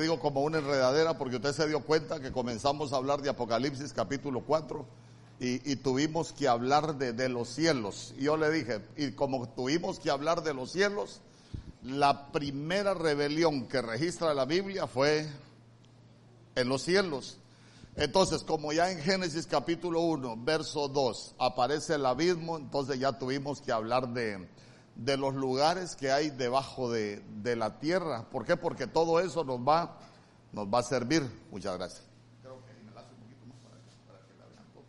digo como una enredadera porque usted se dio cuenta que comenzamos a hablar de Apocalipsis capítulo 4 y, y tuvimos que hablar de, de, los cielos. Yo le dije, y como tuvimos que hablar de los cielos, la primera rebelión que registra la Biblia fue en los cielos. Entonces, como ya en Génesis capítulo 1, verso 2, aparece el abismo, entonces ya tuvimos que hablar de, de los lugares que hay debajo de, de, la tierra. ¿Por qué? Porque todo eso nos va, nos va a servir. Muchas gracias. Creo que un poquito más para para que la vean todo.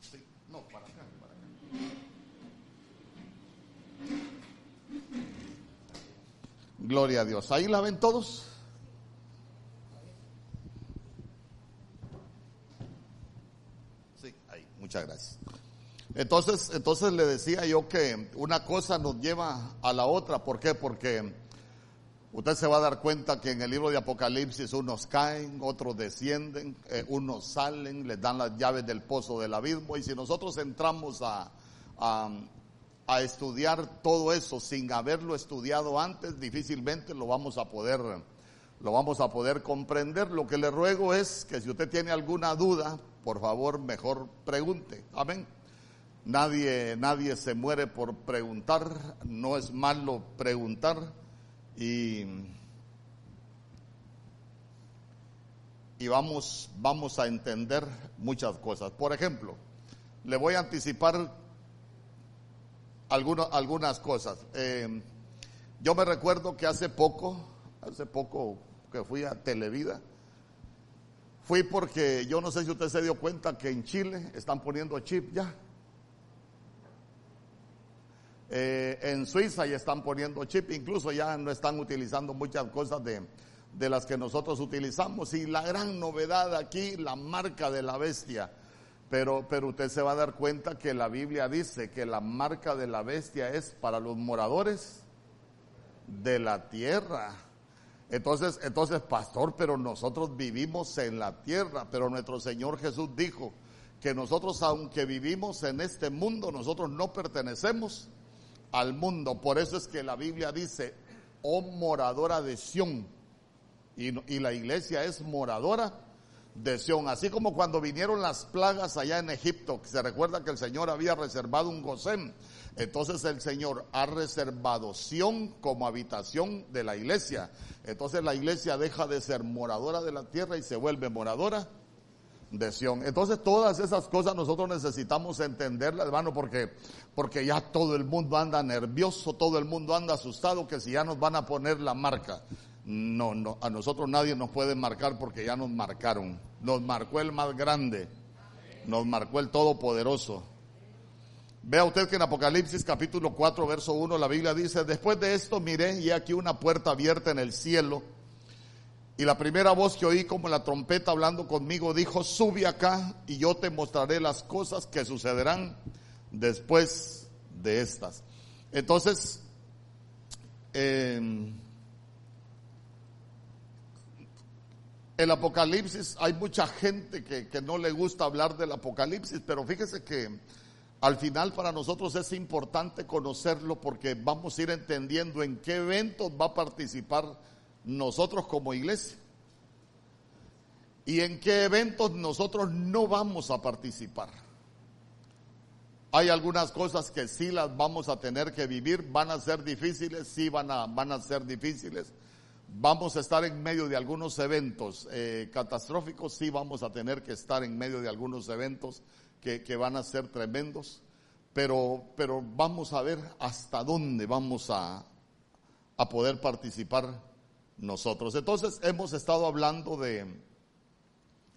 Sí, no, para acá, para acá. Gloria a Dios. ¿Ahí la ven todos? Sí, ahí, muchas gracias. Entonces, entonces le decía yo que una cosa nos lleva a la otra. ¿Por qué? Porque usted se va a dar cuenta que en el libro de Apocalipsis unos caen, otros descienden, eh, unos salen, les dan las llaves del pozo del abismo. Y si nosotros entramos a, a, a estudiar todo eso sin haberlo estudiado antes, difícilmente lo vamos a poder, lo vamos a poder comprender. Lo que le ruego es que si usted tiene alguna duda, por favor, mejor pregunte. Amén. Nadie, nadie se muere por preguntar, no es malo preguntar y, y vamos, vamos a entender muchas cosas. Por ejemplo, le voy a anticipar algunas, algunas cosas. Eh, yo me recuerdo que hace poco, hace poco que fui a Televida, fui porque yo no sé si usted se dio cuenta que en Chile están poniendo chip ya. Eh, en Suiza ya están poniendo chip, incluso ya no están utilizando muchas cosas de, de las que nosotros utilizamos. Y la gran novedad aquí, la marca de la bestia. Pero, pero usted se va a dar cuenta que la Biblia dice que la marca de la bestia es para los moradores de la tierra. Entonces, entonces, pastor, pero nosotros vivimos en la tierra, pero nuestro Señor Jesús dijo que nosotros, aunque vivimos en este mundo, nosotros no pertenecemos al mundo. Por eso es que la Biblia dice, oh moradora de Sión. Y, la iglesia es moradora de Sión. Así como cuando vinieron las plagas allá en Egipto, que se recuerda que el Señor había reservado un Gosén. Entonces el Señor ha reservado Sión como habitación de la iglesia. Entonces la iglesia deja de ser moradora de la tierra y se vuelve moradora Entonces todas esas cosas nosotros necesitamos entenderlas, hermano, porque, porque ya todo el mundo anda nervioso, todo el mundo anda asustado que si ya nos van a poner la marca. No, no, a nosotros nadie nos puede marcar porque ya nos marcaron. Nos marcó el más grande, nos marcó el todopoderoso. Vea usted que en Apocalipsis capítulo 4, verso 1, la Biblia dice, después de esto miré y aquí una puerta abierta en el cielo. Y la primera voz que oí como la trompeta hablando conmigo dijo, sube acá y yo te mostraré las cosas que sucederán después de estas. Entonces, eh, el Apocalipsis, hay mucha gente que, que, no le gusta hablar del Apocalipsis, pero fíjese que al final para nosotros es importante conocerlo porque vamos a ir entendiendo en qué eventos va a participar nosotros como iglesia y en qué eventos nosotros no vamos a participar. Hay algunas cosas que sí las vamos a tener que vivir, van a ser difíciles, sí van a, van a ser difíciles vamos a estar en medio de algunos eventos eh, catastróficos, sí vamos a tener que estar en medio de algunos eventos que, que, van a ser tremendos, pero, pero vamos a ver hasta dónde vamos a, a poder participar nosotros. Entonces hemos estado hablando de,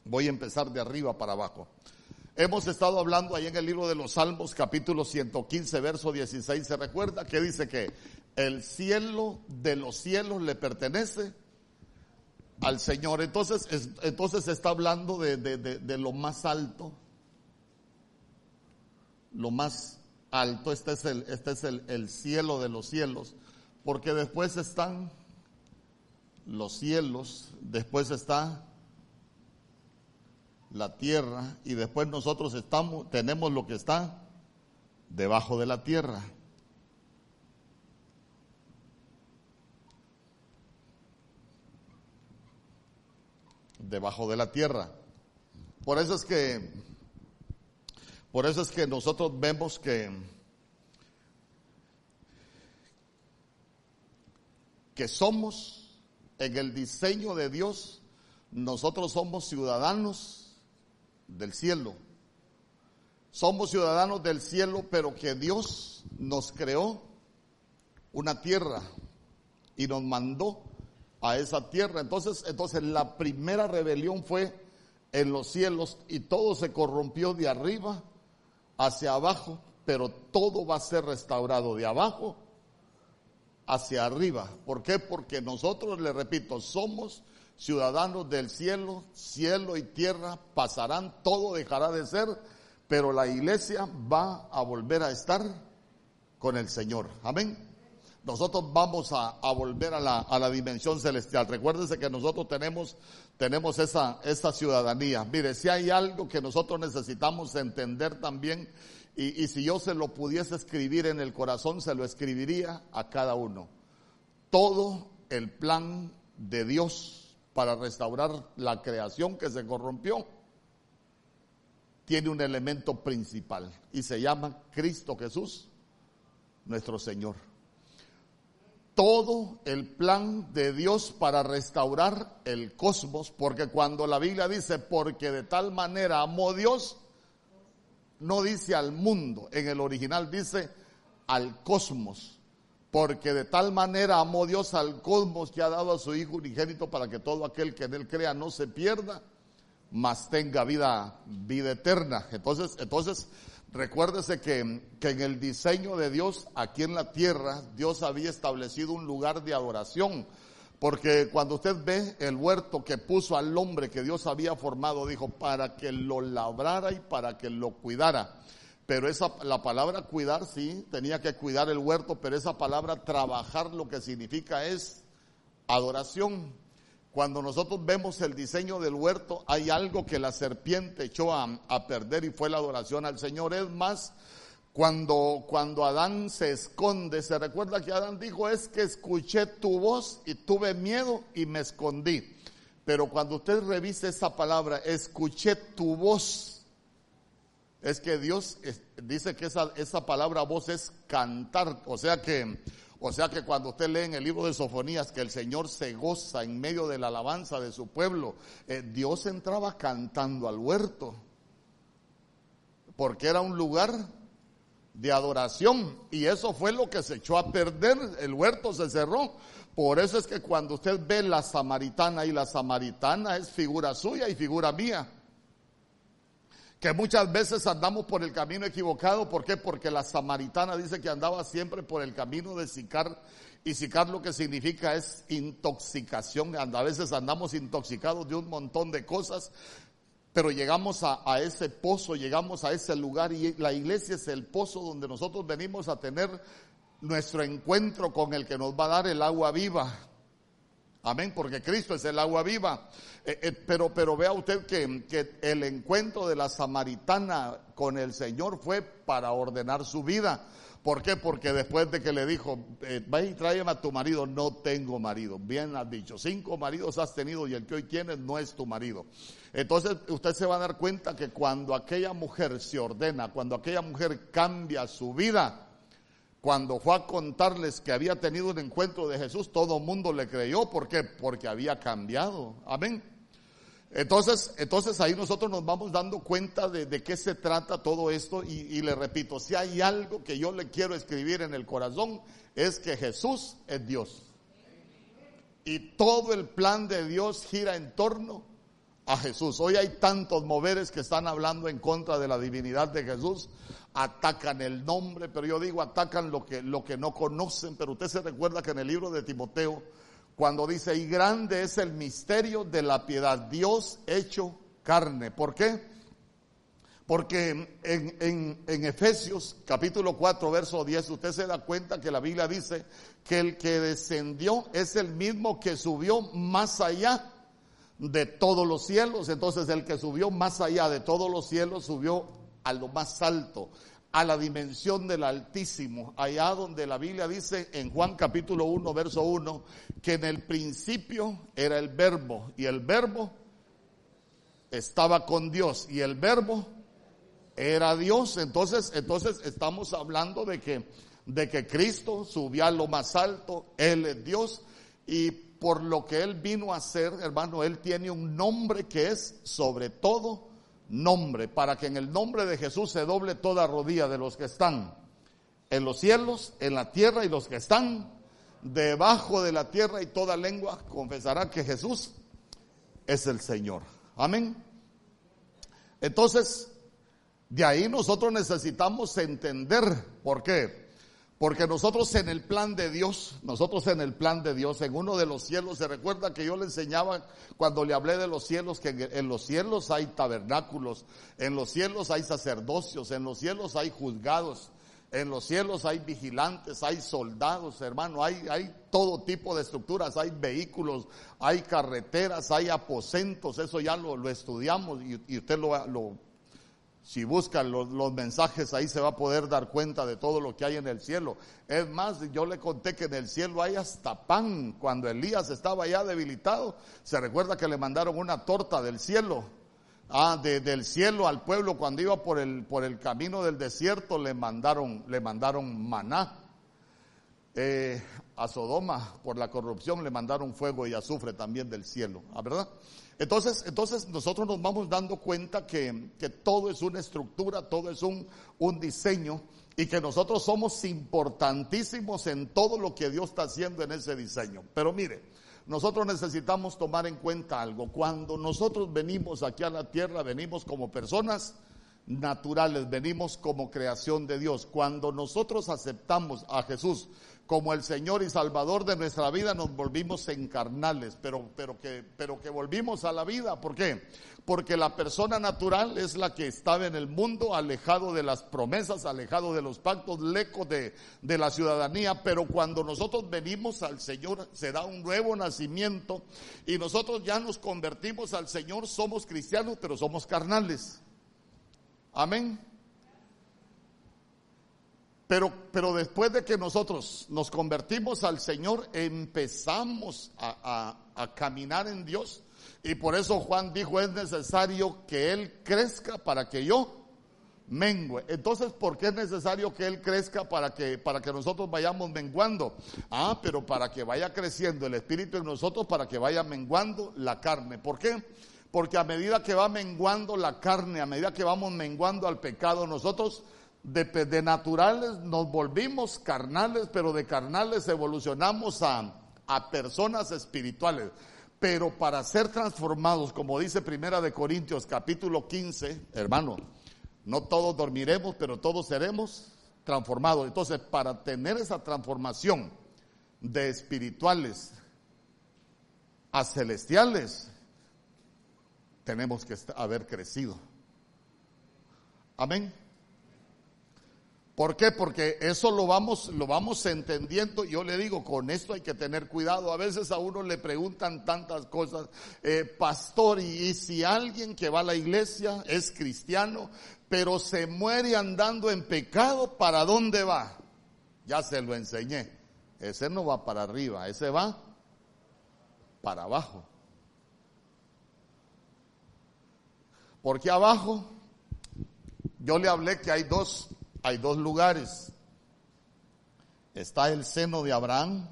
voy a empezar de arriba para abajo. Hemos estado hablando ahí en el libro de los Salmos, capítulo 115, verso 16. ¿Se recuerda que dice que el cielo de los cielos le pertenece al Señor? Entonces, es, entonces está hablando de, de, de, de, lo más alto. Lo más alto, este es, el, este es el, el cielo de los cielos. Porque después están los cielos, después está la tierra y después nosotros estamos, tenemos lo que está debajo de la tierra. debajo de la tierra. Por eso es que, por eso es que nosotros vemos que, que somos en el diseño de Dios, nosotros somos ciudadanos del cielo. Somos ciudadanos del cielo, pero que Dios nos creó una tierra y nos mandó a esa tierra. Entonces, entonces la primera rebelión fue en los cielos y todo se corrompió de arriba hacia abajo, pero todo va a ser restaurado de abajo hacia arriba. ¿Por qué? Porque nosotros, le repito, somos ciudadanos del cielo, cielo y tierra pasarán, todo dejará de ser, pero la iglesia va a volver a estar con el Señor. Amén nosotros vamos a, volver a la, a la, dimensión celestial. Recuérdense que nosotros tenemos, tenemos esa, esa ciudadanía. Mire, si hay algo que nosotros necesitamos entender también, y, si yo se lo pudiese escribir en el corazón, se lo escribiría a cada uno. Todo el plan de Dios para restaurar la creación que se corrompió tiene un elemento principal y se llama Cristo Jesús, nuestro Señor todo el plan de Dios para restaurar el cosmos, porque cuando la Biblia dice, porque de tal manera amó Dios, no dice al mundo, en el original dice al cosmos, porque de tal manera amó Dios al cosmos que ha dado a su Hijo unigénito para que todo aquel que en él crea no se pierda, mas tenga vida, vida eterna. Entonces, entonces, Recuérdese que, en el diseño de Dios aquí en la tierra, Dios había establecido un lugar de adoración. Porque cuando usted ve el huerto que puso al hombre que Dios había formado, dijo, para que lo labrara y para que lo cuidara. Pero esa, la palabra cuidar, sí, tenía que cuidar el huerto, pero esa palabra trabajar lo que significa es adoración. Cuando nosotros vemos el diseño del huerto, hay algo que la serpiente echó a, perder y fue la adoración al Señor. Es más, cuando, cuando Adán se esconde, se recuerda que Adán dijo, es que escuché tu voz y tuve miedo y me escondí. Pero cuando usted revise esa palabra, escuché tu voz, es que Dios dice que esa, esa palabra voz es cantar, o sea que o sea que cuando usted lee en el libro de Sofonías que el Señor se goza en medio de la alabanza de su pueblo, eh, Dios entraba cantando al huerto, porque era un lugar de adoración y eso fue lo que se echó a perder, el huerto se cerró. Por eso es que cuando usted ve la samaritana y la samaritana es figura suya y figura mía que muchas veces andamos por el camino equivocado. ¿Por qué? Porque la samaritana dice que andaba siempre por el camino de Sicar. Y Sicar lo que significa es intoxicación. A veces andamos intoxicados de un montón de cosas. Pero llegamos a, ese pozo, llegamos a ese lugar y la iglesia es el pozo donde nosotros venimos a tener nuestro encuentro con el que nos va a dar el agua viva. Amén, porque Cristo es el agua viva. Eh, eh, pero, pero vea usted que, que, el encuentro de la samaritana con el Señor fue para ordenar su vida. ¿Por qué? Porque después de que le dijo, eh, ve y tráeme a tu marido, no tengo marido. Bien has dicho, cinco maridos has tenido y el que hoy tienes no es tu marido. Entonces usted se va a dar cuenta que cuando aquella mujer se ordena, cuando aquella mujer cambia su vida, cuando fue a contarles que había tenido un encuentro de Jesús, todo el mundo le creyó. ¿Por qué? Porque había cambiado. Amén. Entonces, entonces ahí nosotros nos vamos dando cuenta de, qué se trata todo esto y, y, le repito, si hay algo que yo le quiero escribir en el corazón es que Jesús es Dios. Y todo el plan de Dios gira en torno a Jesús. Hoy hay tantos moveres que están hablando en contra de la divinidad de Jesús, atacan el nombre, pero yo digo atacan lo que, lo que no conocen, pero usted se recuerda que en el libro de Timoteo, cuando dice, y grande es el misterio de la piedad, Dios hecho carne. ¿Por qué? Porque en, Efesios capítulo 4, verso 10, usted se da cuenta que la Biblia dice que el que descendió es el mismo que subió más allá de todos los cielos. Entonces el que subió más allá de todos los cielos subió a lo más alto, a la dimensión del Altísimo, allá donde la Biblia dice en Juan capítulo 1, verso 1, que en el principio era el verbo y el verbo estaba con Dios y el verbo era Dios. Entonces, entonces estamos hablando de que, de que Cristo subió a lo más alto, Él es Dios y por lo que Él vino a hacer, hermano, Él tiene un nombre que es sobre todo nombre, para que en el nombre de Jesús se doble toda rodilla de los que están en los cielos, en la tierra y los que están debajo de la tierra y toda lengua confesará que Jesús es el Señor. Amén. Entonces, de ahí nosotros necesitamos entender por qué. Porque nosotros en el plan de Dios, nosotros en el plan de Dios, en uno de los cielos, se recuerda que yo le enseñaba cuando le hablé de los cielos, que en los cielos hay tabernáculos, en los cielos hay sacerdocios, en los cielos hay juzgados, en los cielos hay vigilantes, hay soldados, hermano, hay, hay todo tipo de estructuras, hay vehículos, hay carreteras, hay aposentos, eso ya lo, lo estudiamos y, y usted lo, lo, si busca los, los, mensajes ahí se va a poder dar cuenta de todo lo que hay en el cielo. Es más, yo le conté que en el cielo hay hasta pan. Cuando Elías estaba ya debilitado, se recuerda que le mandaron una torta del cielo ah, de, del cielo al pueblo cuando iba por el, por el camino del desierto le mandaron, le mandaron maná. Eh, a Sodoma por la corrupción le mandaron fuego y azufre también del cielo, ¿ah, ¿verdad? Entonces, entonces nosotros nos vamos dando cuenta que, que todo es una estructura, todo es un, un diseño y que nosotros somos importantísimos en todo lo que Dios está haciendo en ese diseño. Pero mire, nosotros necesitamos tomar en cuenta algo. Cuando nosotros venimos aquí a la tierra, venimos como personas naturales, venimos como creación de Dios. Cuando nosotros aceptamos a Jesús como el Señor y Salvador de nuestra vida, nos volvimos encarnales, pero, pero, que, pero que volvimos a la vida. ¿Por qué? Porque la persona natural es la que estaba en el mundo, alejado de las promesas, alejado de los pactos, lejos de, de la ciudadanía, pero cuando nosotros venimos al Señor, se da un nuevo nacimiento y nosotros ya nos convertimos al Señor, somos cristianos, pero somos carnales. Amén. Pero, pero después de que nosotros nos convertimos al Señor, empezamos a, a, a, caminar en Dios. Y por eso Juan dijo, es necesario que Él crezca para que yo mengue. Entonces, ¿por qué es necesario que Él crezca para que, para que nosotros vayamos menguando? Ah, pero para que vaya creciendo el Espíritu en nosotros, para que vaya menguando la carne. ¿Por qué? Porque a medida que va menguando la carne, a medida que vamos menguando al pecado, nosotros de, naturales nos volvimos carnales, pero de carnales evolucionamos a, a personas espirituales. Pero para ser transformados, como dice Primera de Corintios capítulo 15, hermano, no todos dormiremos, pero todos seremos transformados. Entonces, para tener esa transformación de espirituales a celestiales, tenemos que haber crecido. Amén. ¿Por qué? Porque eso lo vamos, lo vamos entendiendo. Yo le digo, con esto hay que tener cuidado. A veces a uno le preguntan tantas cosas, eh, pastor, y, si alguien que va a la iglesia es cristiano, pero se muere andando en pecado, ¿para dónde va? Ya se lo enseñé. Ese no va para arriba, ese va para abajo. Porque abajo, yo le hablé que hay dos hay dos lugares. Está el seno de Abraham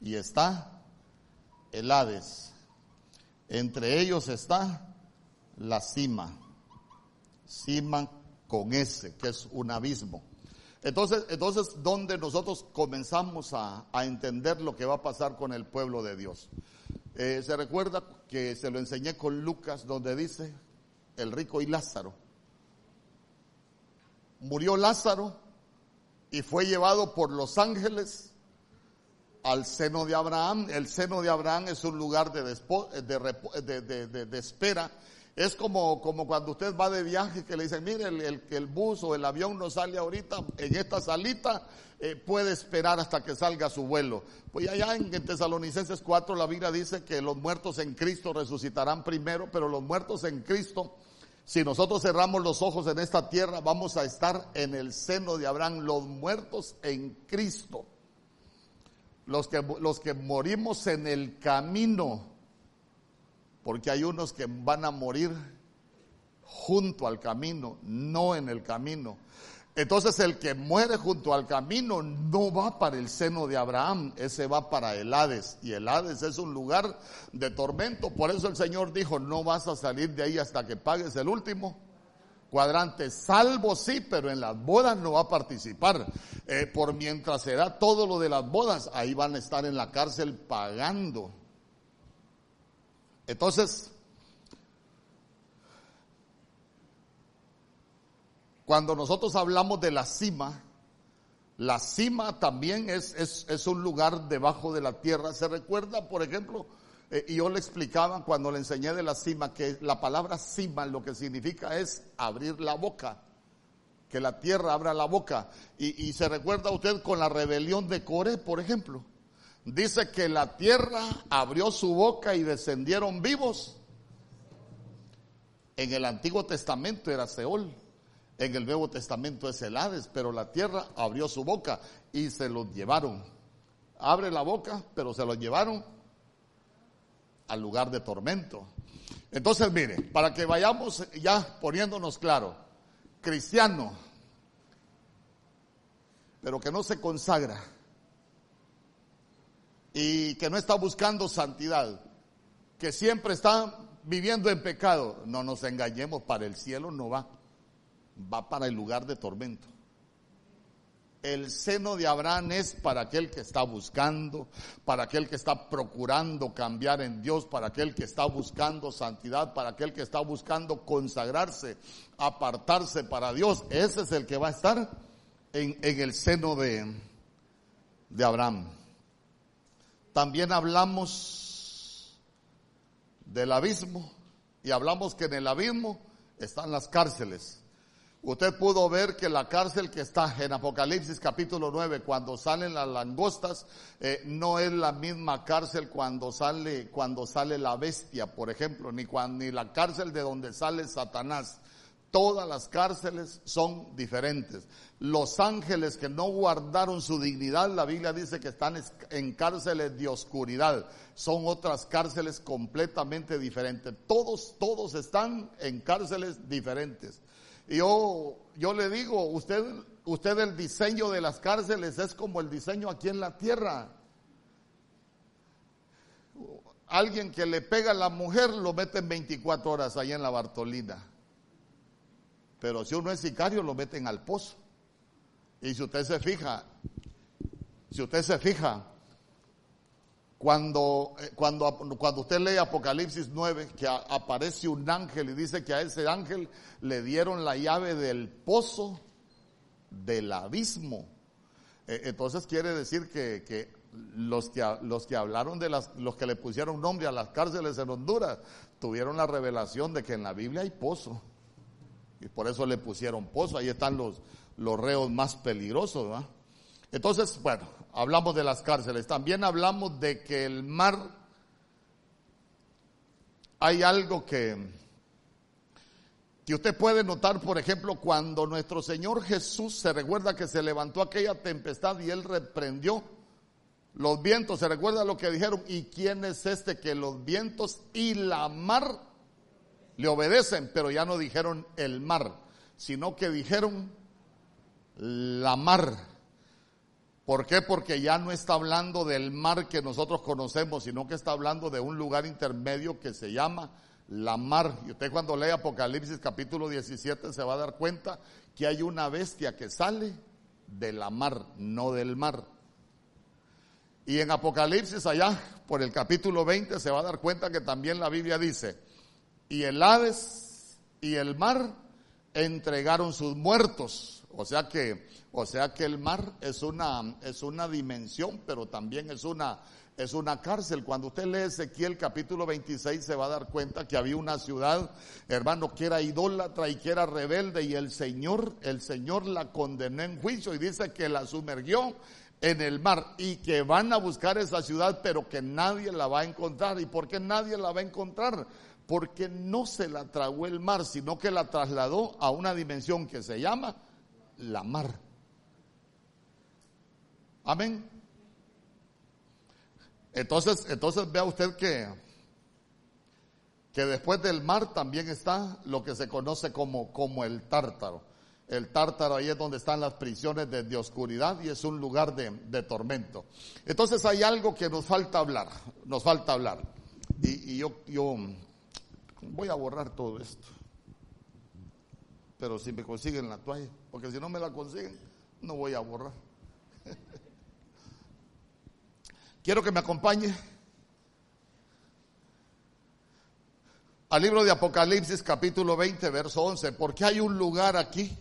y está el Hades. Entre ellos está la cima, cima con ese, que es un abismo. Entonces, entonces, ¿dónde nosotros comenzamos a, a entender lo que va a pasar con el pueblo de Dios? Eh, se recuerda que se lo enseñé con Lucas, donde dice el rico y Lázaro. Murió Lázaro y fue llevado por los ángeles al seno de Abraham. El seno de Abraham es un lugar de, de, de, de espera es como, como cuando usted va de viaje que le dicen, mire, el, el, el bus o el avión no sale ahorita en esta salita, eh, puede esperar hasta que salga su vuelo. Pues allá en, en Tesalonicenses 4 la Biblia dice que los muertos en Cristo resucitarán primero, pero los muertos en Cristo, si nosotros cerramos los ojos en esta tierra, vamos a estar en el seno de Abraham, los muertos en Cristo. los que, los que morimos en el camino, porque hay unos que van a morir junto al camino, no en el camino. Entonces el que muere junto al camino no va para el seno de Abraham, ese va para el Hades. Y el Hades es un lugar de tormento. Por eso el Señor dijo, no vas a salir de ahí hasta que pagues el último cuadrante. Salvo sí, pero en las bodas no va a participar. Eh, por mientras será todo lo de las bodas, ahí van a estar en la cárcel pagando. Entonces, Cuando nosotros hablamos de la cima, la cima también es, es, un lugar debajo de la tierra. ¿Se recuerda, por ejemplo? Eh, y yo le explicaba cuando le enseñé de la cima que la palabra cima lo que significa es abrir la boca. Que la tierra abra la boca. Y, y se recuerda usted con la rebelión de Coré, por ejemplo. Dice que la tierra abrió su boca y descendieron vivos. En el Antiguo Testamento era Seol. En el Nuevo Testamento es el Hades, pero la tierra abrió su boca y se los llevaron. Abre la boca, pero se los llevaron al lugar de tormento. Entonces, mire, para que vayamos ya poniéndonos claro, cristiano, pero que no se consagra y que no está buscando santidad, que siempre está viviendo en pecado, no nos engañemos, para el cielo no va va para el lugar de tormento. El seno de Abraham es para aquel que está buscando, para aquel que está procurando cambiar en Dios, para aquel que está buscando santidad, para aquel que está buscando consagrarse, apartarse para Dios. Ese es el que va a estar en, el seno de, Abraham. También hablamos del abismo y hablamos que en el abismo están las cárceles. Usted pudo ver que la cárcel que está en Apocalipsis capítulo 9, cuando salen las langostas, eh, no es la misma cárcel cuando sale, cuando sale la bestia, por ejemplo, ni, ni la cárcel de donde sale Satanás. Todas las cárceles son diferentes. Los ángeles que no guardaron su dignidad, la Biblia dice que están en cárceles de oscuridad. Son otras cárceles completamente diferentes. Todos, todos están en cárceles diferentes. Yo, yo le digo, usted, usted el diseño de las cárceles es como el diseño aquí en la tierra. Alguien que le pega a la mujer lo mete en 24 horas ahí en la Bartolina. Pero si uno es sicario lo meten al pozo. Y si usted se fija, si usted se fija, cuando, eh, cuando, cuando usted lee Apocalipsis 9, que aparece un ángel y dice que a ese ángel le dieron la llave del pozo del abismo. Eh, entonces quiere decir que, que, los que los que hablaron de las, los que le pusieron nombre a las cárceles en Honduras, tuvieron la revelación de que en la Biblia hay pozo. Y por eso le pusieron pozo. Ahí están los, los reos más peligrosos. Entonces, bueno, hablamos de las cárceles, también hablamos de que el mar, hay algo que, que usted puede notar, por ejemplo, cuando nuestro Señor Jesús se recuerda que se levantó aquella tempestad y él reprendió los vientos, se recuerda lo que dijeron, ¿y quién es este que los vientos y la mar le obedecen? Pero ya no dijeron el mar, sino que dijeron la mar. ¿Por qué? Porque ya no está hablando del mar que nosotros conocemos, sino que está hablando de un lugar intermedio que se llama la mar. Y usted cuando lee Apocalipsis capítulo 17 se va a dar cuenta que hay una bestia que sale de la mar, no del mar. Y en Apocalipsis allá, por el capítulo 20, se va a dar cuenta que también la Biblia dice, y el Hades y el mar entregaron sus muertos. O sea que o sea que el mar es una, es una dimensión, pero también es una, es una cárcel. Cuando usted lee Ezequiel capítulo 26 se va a dar cuenta que había una ciudad, hermano, que era idólatra y que era rebelde y el Señor, el Señor la condenó en juicio y dice que la sumergió en el mar y que van a buscar esa ciudad, pero que nadie la va a encontrar. ¿Y por qué nadie la va a encontrar? Porque no se la tragó el mar, sino que la trasladó a una dimensión que se llama la mar. Amén. Entonces, entonces vea usted que, que después del mar también está lo que se conoce como, como el tártaro. El tártaro ahí es donde están las prisiones de, oscuridad y es un lugar de, de, tormento. Entonces hay algo que nos falta hablar, nos falta hablar. Y, yo voy a borrar todo esto. Pero si me consiguen la toalla, porque si no me la consiguen, no voy a borrar. Quiero que me acompañe al libro de Apocalipsis capítulo 20, verso 11, porque hay un lugar aquí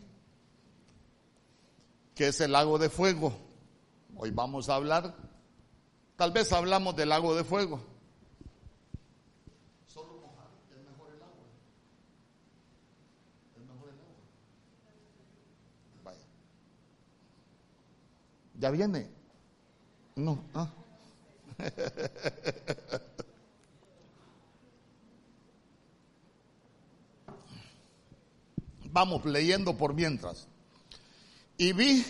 que es el lago de fuego. Hoy vamos a hablar, tal vez hablamos del lago de fuego. Solo mojar, es mejor el agua. Es mejor el agua. Vaya. ¿Ya viene? No, ah. Vamos leyendo por mientras. Y vi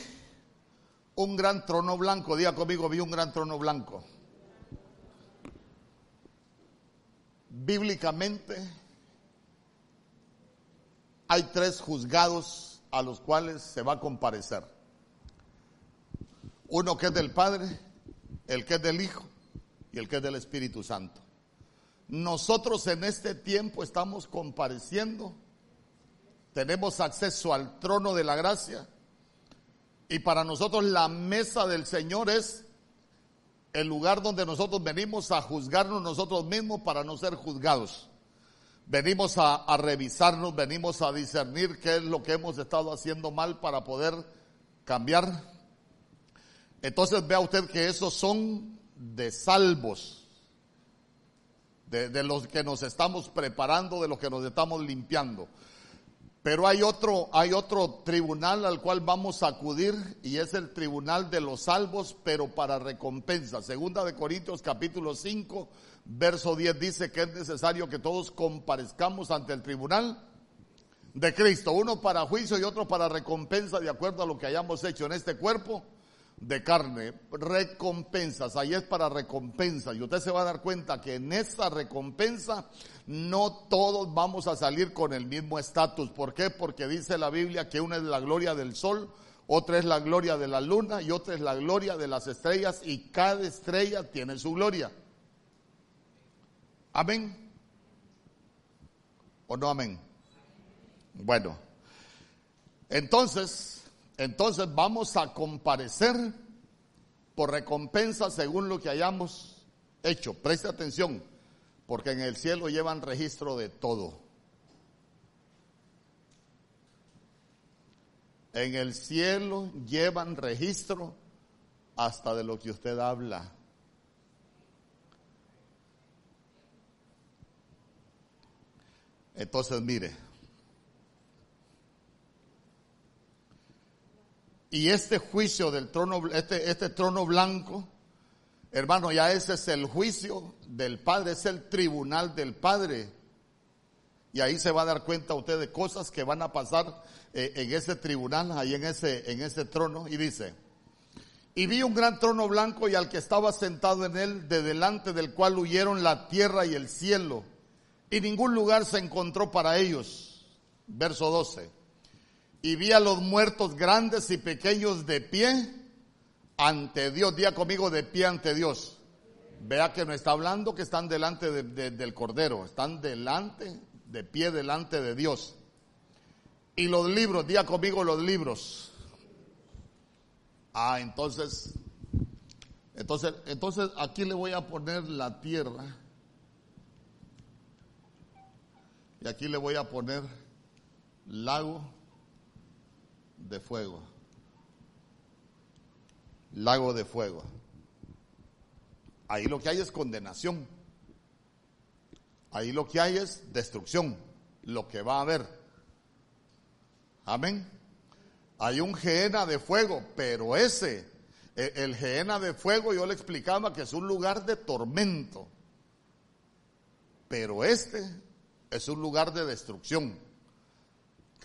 un gran trono blanco, diga conmigo, vi un gran trono blanco. Bíblicamente hay tres juzgados a los cuales se va a comparecer. Uno que es del Padre, el que es del Hijo y el que es del Espíritu Santo. Nosotros en este tiempo estamos compareciendo, tenemos acceso al trono de la gracia y para nosotros la mesa del Señor es el lugar donde nosotros venimos a juzgarnos nosotros mismos para no ser juzgados. Venimos a, a, revisarnos, venimos a discernir qué es lo que hemos estado haciendo mal para poder cambiar. Entonces vea usted que esos son de salvos, de, los que nos estamos preparando, de los que nos estamos limpiando. Pero hay otro, hay otro tribunal al cual vamos a acudir y es el tribunal de los salvos, pero para recompensa. Segunda de Corintios capítulo 5, verso 10 dice que es necesario que todos comparezcamos ante el tribunal de Cristo, uno para juicio y otro para recompensa de acuerdo a lo que hayamos hecho en este cuerpo de carne, recompensas, ahí es para recompensa. Y usted se va a dar cuenta que en esa recompensa no todos vamos a salir con el mismo estatus. ¿Por qué? Porque dice la Biblia que una es la gloria del sol, otra es la gloria de la luna y otra es la gloria de las estrellas y cada estrella tiene su gloria. Amén. ¿O no amén? Bueno, entonces entonces vamos a comparecer por recompensa según lo que hayamos hecho. Preste atención, porque en el cielo llevan registro de todo. En el cielo llevan registro hasta de lo que usted habla. Entonces, mire, Y este juicio del trono, este, este trono blanco, hermano, ya ese es el juicio del Padre, es el tribunal del Padre. Y ahí se va a dar cuenta usted de cosas que van a pasar eh, en ese tribunal, ahí en ese, en ese trono. Y dice, y vi un gran trono blanco y al que estaba sentado en él, de delante del cual huyeron la tierra y el cielo, y ningún lugar se encontró para ellos. Verso 12 y vi a los muertos grandes y pequeños de pie ante Dios. Día conmigo de pie ante Dios. Vea que no está hablando que están delante del Cordero, están delante, de pie delante de Dios. Y los libros, día conmigo los libros. Ah, entonces, entonces, entonces aquí le voy a poner la tierra. Y aquí le voy a poner lago de fuego. Lago de fuego. Ahí lo que hay es condenación. Ahí lo que hay es destrucción. Lo que va a haber. Amén. Hay un geena de fuego, pero ese, e, el geena de fuego, yo le explicaba que es un lugar de tormento. Pero este es un lugar de destrucción.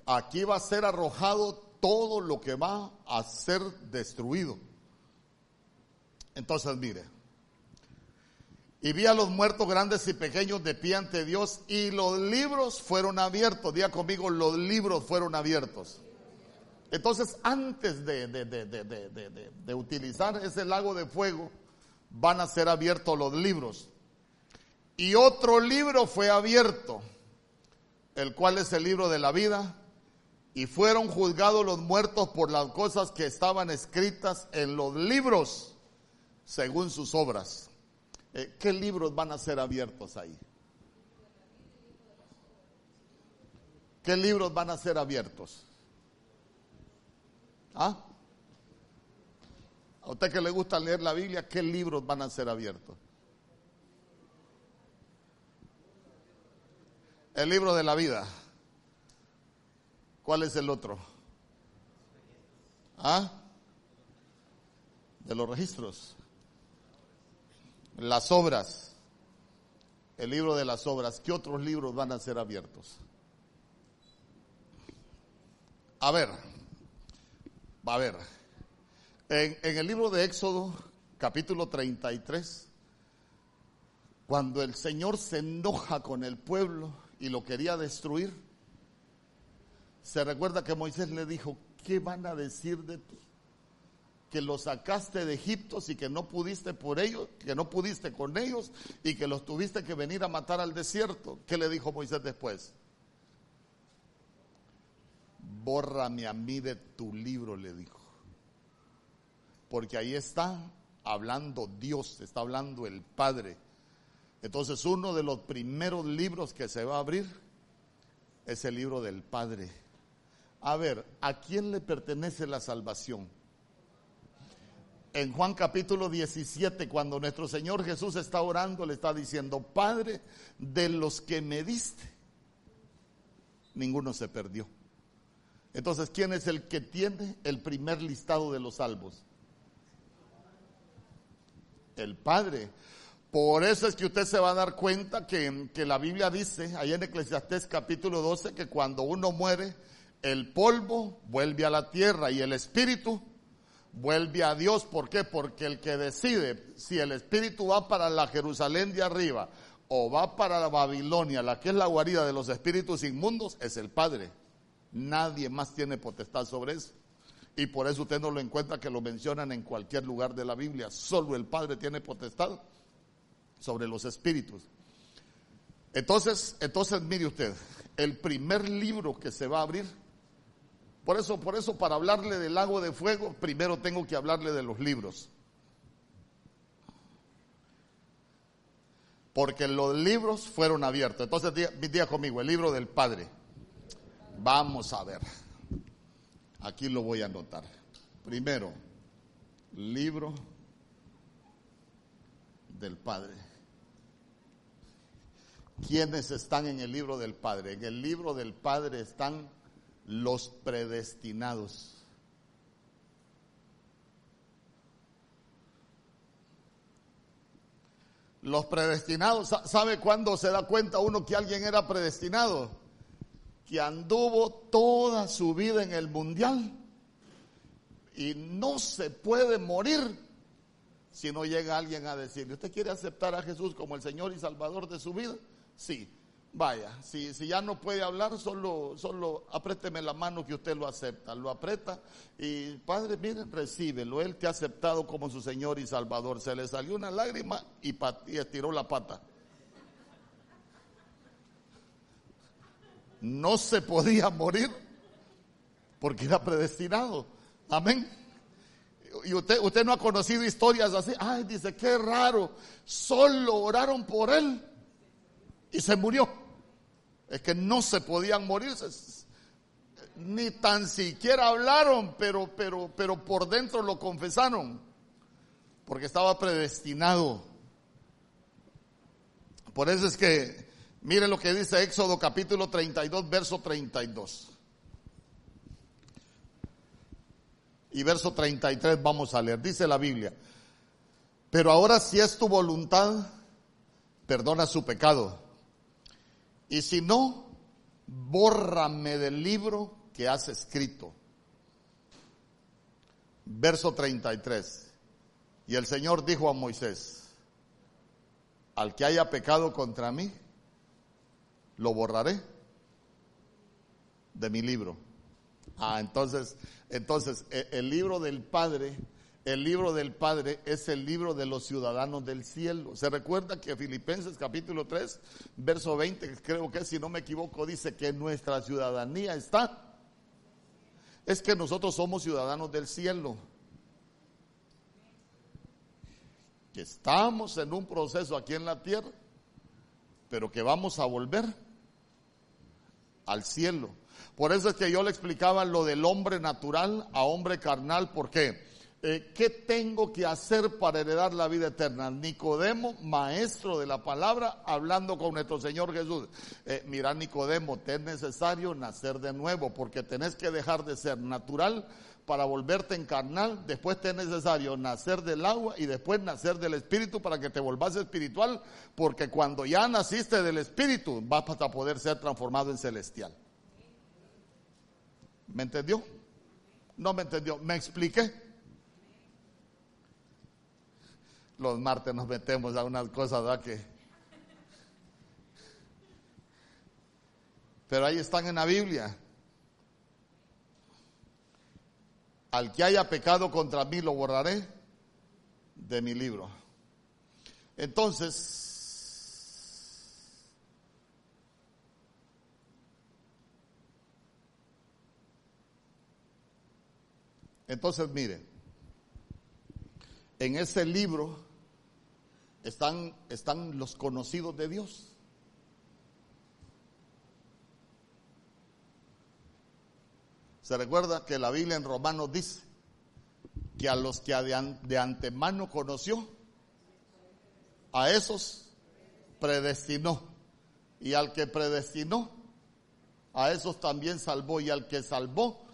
Aquí va a ser arrojado todo lo que va a ser destruido. Entonces, mire, Y vi a los muertos grandes y pequeños de pie ante Dios y los libros fueron abiertos. Día conmigo, los libros fueron abiertos. Entonces, antes de, de, utilizar ese lago de fuego, van a ser abiertos los libros. Y otro libro fue abierto, el cual es el libro de la vida. Y fueron juzgados los muertos por las cosas que estaban escritas en los libros, según sus obras. Eh, ¿Qué libros van a ser abiertos ahí? ¿Qué libros van a ser abiertos? ¿Ah? A usted que le gusta leer la Biblia, ¿qué libros van a ser abiertos? El libro de la vida. ¿Cuál es el otro? ¿Ah? De los registros. Las obras. El libro de las obras. ¿Qué otros libros van a ser abiertos? A ver, Va a ver, en, el libro de Éxodo, capítulo 33, cuando el Señor se enoja con el pueblo y lo quería destruir, se recuerda que Moisés le dijo, ¿qué van a decir de ti? Que los sacaste de Egipto y que no pudiste por ellos, que no pudiste con ellos y que los tuviste que venir a matar al desierto. ¿Qué le dijo Moisés después? bórrame a mí de tu libro, le dijo. Porque ahí está hablando Dios, está hablando el Padre. Entonces uno de los primeros libros que se va a abrir es el libro del Padre. A ver, ¿a quién le pertenece la salvación? En Juan capítulo 17, cuando nuestro Señor Jesús está orando, le está diciendo, Padre, de los que me diste, ninguno se perdió entonces, ¿quién es el que tiene el primer listado de los salvos? El Padre. Por eso es que usted se va a dar cuenta que, la Biblia dice, ahí en Eclesiastés capítulo 12, que cuando uno muere, el polvo vuelve a la tierra y el espíritu vuelve a Dios. ¿Por qué? Porque el que decide si el espíritu va para la Jerusalén de arriba o va para la Babilonia, la que es la guarida de los espíritus inmundos, es el Padre. Nadie más tiene potestad sobre eso. Y por eso usted no lo encuentra que lo mencionan en cualquier lugar de la Biblia. Solo el Padre tiene potestad sobre los espíritus. Entonces, entonces mire usted, el primer libro que se va a abrir, por eso, por eso para hablarle del lago de fuego, primero tengo que hablarle de los libros. Porque los libros fueron abiertos. Entonces, diga conmigo, el libro del Padre. Vamos a ver. Aquí lo voy a anotar. Primero, libro del Padre. ¿Quiénes están en el libro del Padre? En el libro del Padre están los predestinados. Los predestinados, ¿sabe cuándo se da cuenta uno que alguien era predestinado? que anduvo toda su vida en el mundial y no se puede morir si no llega alguien a decirle, ¿usted quiere aceptar a Jesús como el Señor y Salvador de su vida? Sí, vaya, si, si ya no puede hablar, solo, solo apriéteme la mano que usted lo acepta, lo aprieta y Padre, miren, recíbelo, Él te ha aceptado como su Señor y Salvador. Se le salió una lágrima y, y estiró la pata. no se podía morir porque era predestinado. Amén. Y usted, usted no ha conocido historias así. Ay, dice, qué raro. Solo oraron por él y se murió. Es que no se podían morir. Ni tan siquiera hablaron, pero, pero, pero por dentro lo confesaron. Porque estaba predestinado. Por eso es que Mire lo que dice Éxodo capítulo 32, verso 32. Y verso 33 vamos a leer. Dice la Biblia, pero ahora si es tu voluntad, perdona su pecado. Y si no, bórrame del libro que has escrito. Verso 33. Y el Señor dijo a Moisés, al que haya pecado contra mí, lo borraré de mi libro. Ah, entonces, entonces e, el libro del Padre, el libro del Padre es el libro de los ciudadanos del cielo. Se recuerda que Filipenses capítulo 3, verso 20, creo que si no me equivoco, dice que nuestra ciudadanía está. Es que nosotros somos ciudadanos del cielo. Que estamos en un proceso aquí en la tierra, pero que vamos a volver al cielo. Por eso es que yo le explicaba lo del hombre natural a hombre carnal. ¿Por qué? Eh, ¿Qué tengo que hacer para heredar la vida eterna? Nicodemo, maestro de la palabra, hablando con nuestro Señor Jesús. Eh, mira, Nicodemo, te es necesario nacer de nuevo, porque tenés que dejar de ser natural para volverte en carnal, después te es necesario nacer del agua y después nacer del espíritu para que te volvás espiritual, porque cuando ya naciste del espíritu vas a poder ser transformado en celestial. ¿Me entendió? No me entendió. ¿Me expliqué? Los martes nos metemos a unas cosas, ¿verdad? Que... Pero ahí están en la Biblia. Al que haya pecado contra mí lo borraré de mi libro. Entonces, Entonces, mire, en ese libro están, están los conocidos de Dios. Se recuerda que la Biblia en Romanos dice que a los que de antemano conoció, a esos predestinó. Y al que predestinó, a esos también salvó. Y al que salvó,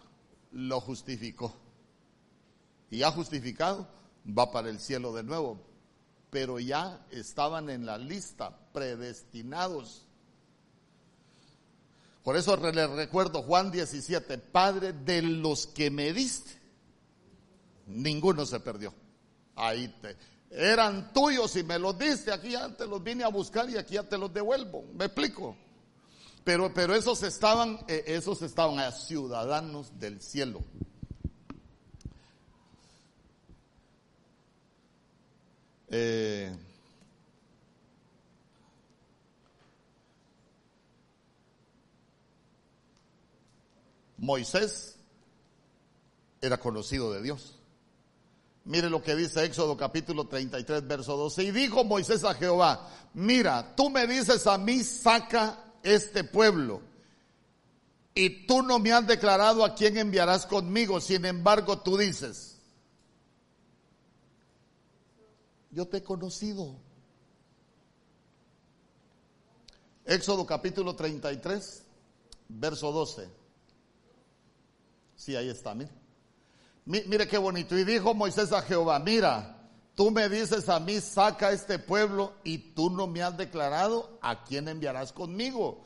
lo justificó y ya justificado, va para el cielo de nuevo. Pero ya estaban en la lista, predestinados. Por eso le recuerdo Juan 17, Padre de los que me diste, ninguno se perdió. Ahí te, eran tuyos y me los diste, aquí ya te los vine a buscar y aquí ya te los devuelvo. ¿Me explico? Pero, pero esos estaban, eh, esos estaban ciudadanos del cielo. Eh, Moisés era conocido de Dios. Mire lo que dice Éxodo capítulo 33, verso 12. Y dijo Moisés a Jehová, mira, tú me dices a mí, saca este pueblo. Y tú no me has declarado a quién enviarás conmigo. Sin embargo, tú dices, yo te he conocido. Éxodo capítulo 33, verso 12. Sí, ahí está, mire. Mire qué bonito. Y dijo Moisés a Jehová, mira, tú me dices a mí, saca este pueblo y tú no me has declarado a quién enviarás conmigo.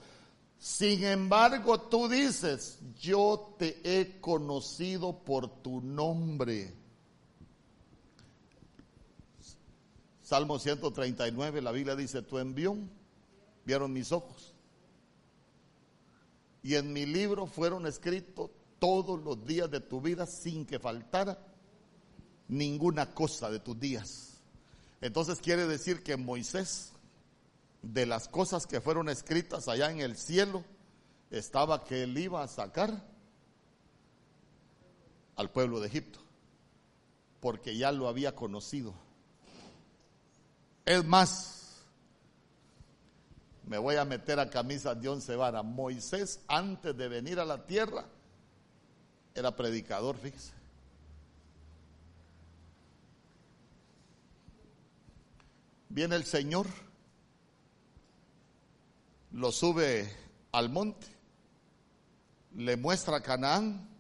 Sin embargo, tú dices, yo te he conocido por tu nombre Salmo 139, la Biblia dice, tu envió, vieron mis ojos. Y en mi libro fueron escritos todos los días de tu vida sin que faltara ninguna cosa de tus días. Entonces quiere decir que Moisés, de las cosas que fueron escritas allá en el cielo, estaba que él iba a sacar al pueblo de Egipto, porque ya lo había conocido. Es más, me voy a meter a camisa de once. Moisés, antes de venir a la tierra, era predicador, fíjese. Viene el Señor, lo sube al monte, le muestra a Canaán,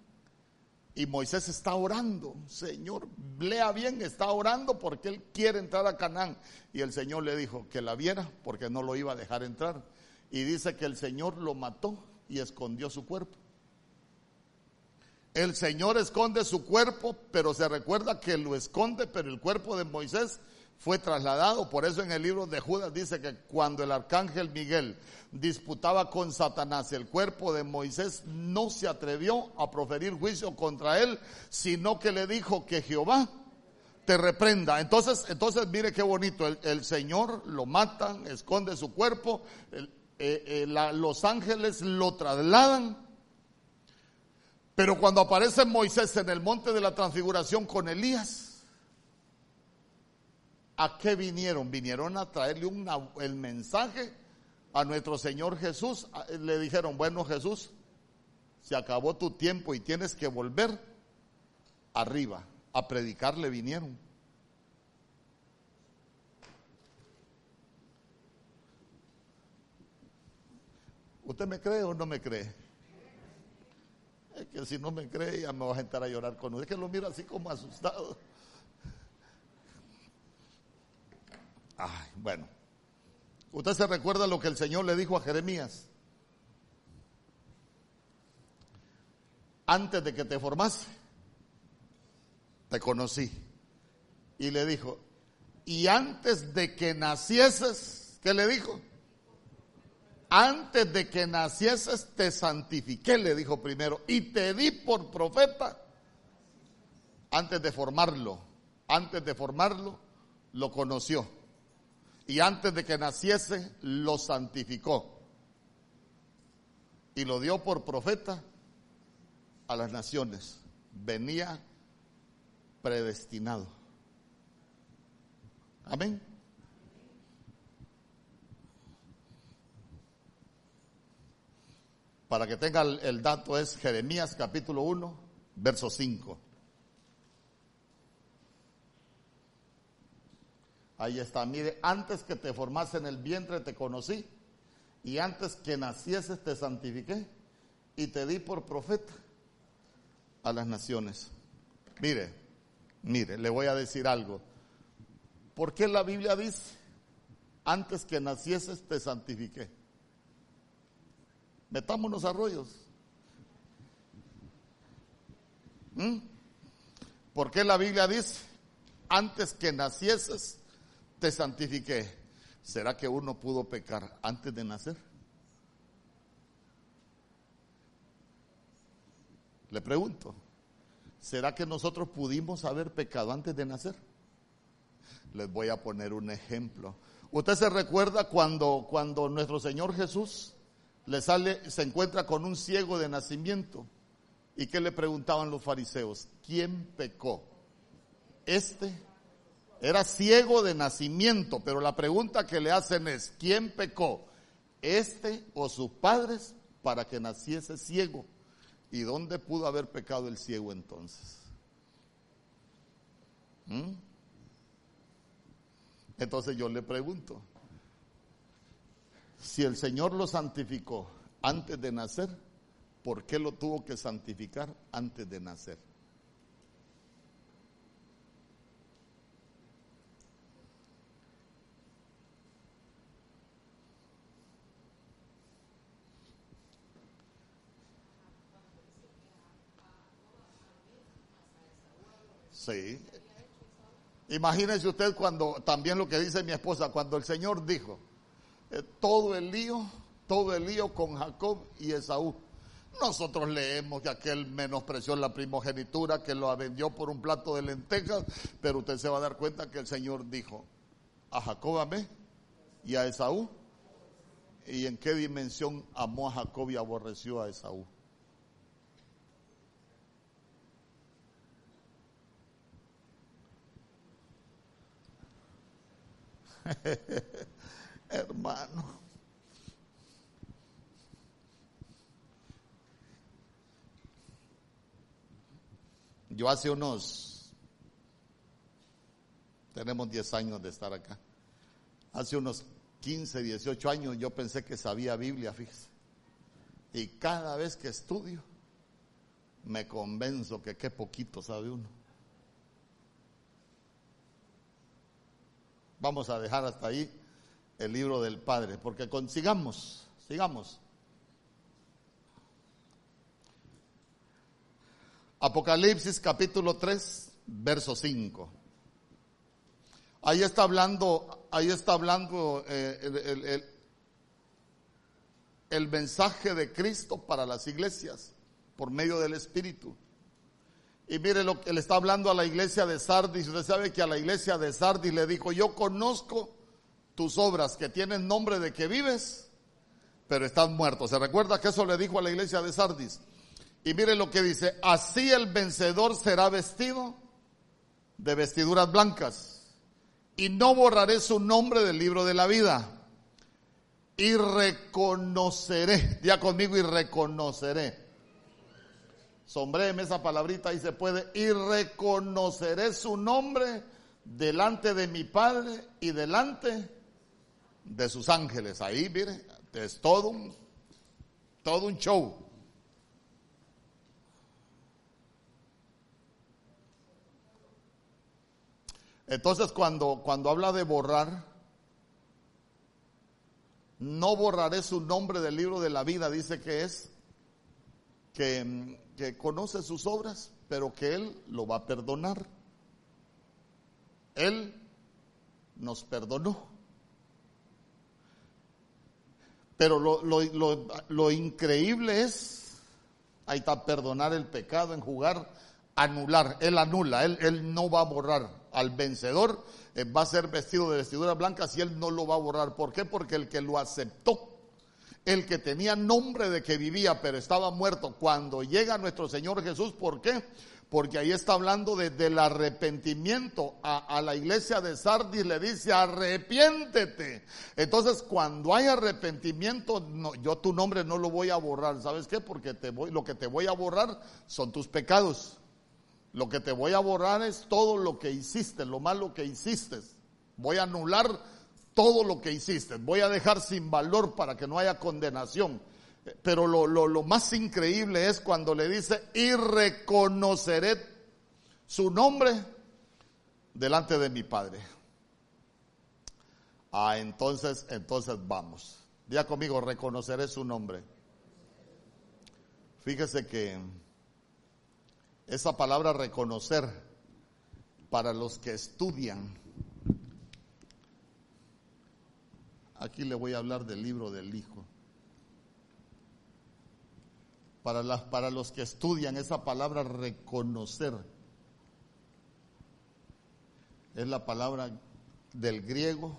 y Moisés está orando, Señor, lea bien, está orando porque él quiere entrar a Canaán. Y el Señor le dijo que la viera porque no lo iba a dejar entrar. Y dice que el Señor lo mató y escondió su cuerpo. El Señor esconde su cuerpo, pero se recuerda que lo esconde, pero el cuerpo de Moisés fue trasladado. Por eso en el libro de Judas dice que cuando el arcángel Miguel disputaba con Satanás el cuerpo de Moisés, no se atrevió a proferir juicio contra él, sino que le dijo que Jehová te reprenda. Entonces, entonces mire qué bonito, el, Señor lo matan, esconde su cuerpo, eh, eh, los ángeles lo trasladan. Pero cuando aparece Moisés en el monte de la transfiguración con Elías, ¿A qué vinieron? Vinieron a traerle el mensaje a nuestro Señor Jesús. Le dijeron, bueno Jesús, se acabó tu tiempo y tienes que volver arriba. A predicarle vinieron. ¿Usted me cree o no me cree? Es que si no me cree ya me va a sentar a llorar con usted. Es que lo mira así como asustado. Ay, bueno. ¿Usted se recuerda lo que el Señor le dijo a Jeremías? Antes de que te formase, te conocí. Y le dijo, y antes de que nacieses, ¿qué le dijo? Antes de que nacieses te santifiqué, le dijo primero, y te di por profeta antes de formarlo. Antes de formarlo, lo conoció y antes de que naciese lo santificó y lo dio por profeta a las naciones. Venía predestinado. Amén. Para que tenga el, dato es Jeremías capítulo 1, verso 5. Ahí está, mire, antes que te formase en el vientre te conocí y antes que nacieses te santifiqué y te di por profeta a las naciones. Mire, mire, le voy a decir algo. ¿Por qué la Biblia dice, antes que nacieses te santifiqué? Metámonos a rollos. ¿Mm? ¿Por qué la Biblia dice, antes que nacieses te santifiqué. ¿Será que uno pudo pecar antes de nacer? Le pregunto, ¿será que nosotros pudimos haber pecado antes de nacer? Les voy a poner un ejemplo. ¿Usted se recuerda cuando, cuando nuestro Señor Jesús le sale, se encuentra con un ciego de nacimiento? ¿Y qué le preguntaban los fariseos? ¿Quién pecó? ¿Este era ciego de nacimiento, pero la pregunta que le hacen es, ¿quién pecó? ¿Este o sus padres para que naciese ciego? ¿Y dónde pudo haber pecado el ciego entonces? ¿Mm? Entonces yo le pregunto, si el Señor lo santificó antes de nacer, ¿por qué lo tuvo que santificar antes de nacer? Sí. Imagínese usted cuando, también lo que dice mi esposa, cuando el Señor dijo, eh, todo el lío, todo el lío con Jacob y Esaú. Nosotros leemos que aquel menospreció la primogenitura, que lo vendió por un plato de lentejas, pero usted se va a dar cuenta que el Señor dijo, a Jacob amé y a Esaú. ¿Y en qué dimensión amó a Jacob y aborreció a Esaú? Hermano. Yo hace unos, tenemos 10 años de estar acá, hace unos 15, 18 años yo pensé que sabía Biblia, fíjese. Y cada vez que estudio, me convenzo que qué poquito sabe uno. Vamos a dejar hasta ahí el libro del Padre, porque consigamos, sigamos. Apocalipsis capítulo 3, verso 5. Ahí está hablando, ahí está hablando eh, el, el mensaje de Cristo para las iglesias por medio del Espíritu. Y mire lo que le está hablando a la iglesia de Sardis. Usted sabe que a la iglesia de Sardis le dijo, yo conozco tus obras que tienen nombre de que vives, pero están muertos. ¿Se recuerda que eso le dijo a la iglesia de Sardis? Y mire lo que dice, así el vencedor será vestido de vestiduras blancas y no borraré su nombre del libro de la vida. Y reconoceré, ya conmigo y reconoceré Sombréeme esa palabrita y se puede. Y reconoceré su nombre delante de mi Padre y delante de sus ángeles. Ahí, mire, es todo un, todo un show. Entonces cuando, cuando habla de borrar, no borraré su nombre del libro de la vida, dice que es que que conoce sus obras, pero que Él lo va a perdonar. Él nos perdonó. Pero lo, lo, lo, increíble es, ahí está, perdonar el pecado, en jugar, anular. Él anula, él, él no va a borrar. Al vencedor eh, va a ser vestido de vestiduras blancas y él no lo va a borrar. ¿Por qué? Porque el que lo aceptó el que tenía nombre de que vivía pero estaba muerto, cuando llega nuestro Señor Jesús, ¿por qué? Porque ahí está hablando de, del arrepentimiento. A, la iglesia de Sardis le dice, arrepiéntete. Entonces, cuando hay arrepentimiento, yo tu nombre no lo voy a borrar. ¿Sabes qué? Porque lo que te voy a borrar son tus pecados. Lo que te voy a borrar es todo lo que hiciste, lo malo que hiciste. Voy a anular todo lo que hiciste. Voy a dejar sin valor para que no haya condenación. Pero lo, lo, más increíble es cuando le dice, y reconoceré su nombre delante de mi Padre. Ah, entonces, entonces vamos. Día conmigo, reconoceré su nombre. Fíjese que esa palabra reconocer para los que estudian Aquí le voy a hablar del libro del Hijo. Para, para los que estudian esa palabra reconocer, es la palabra del griego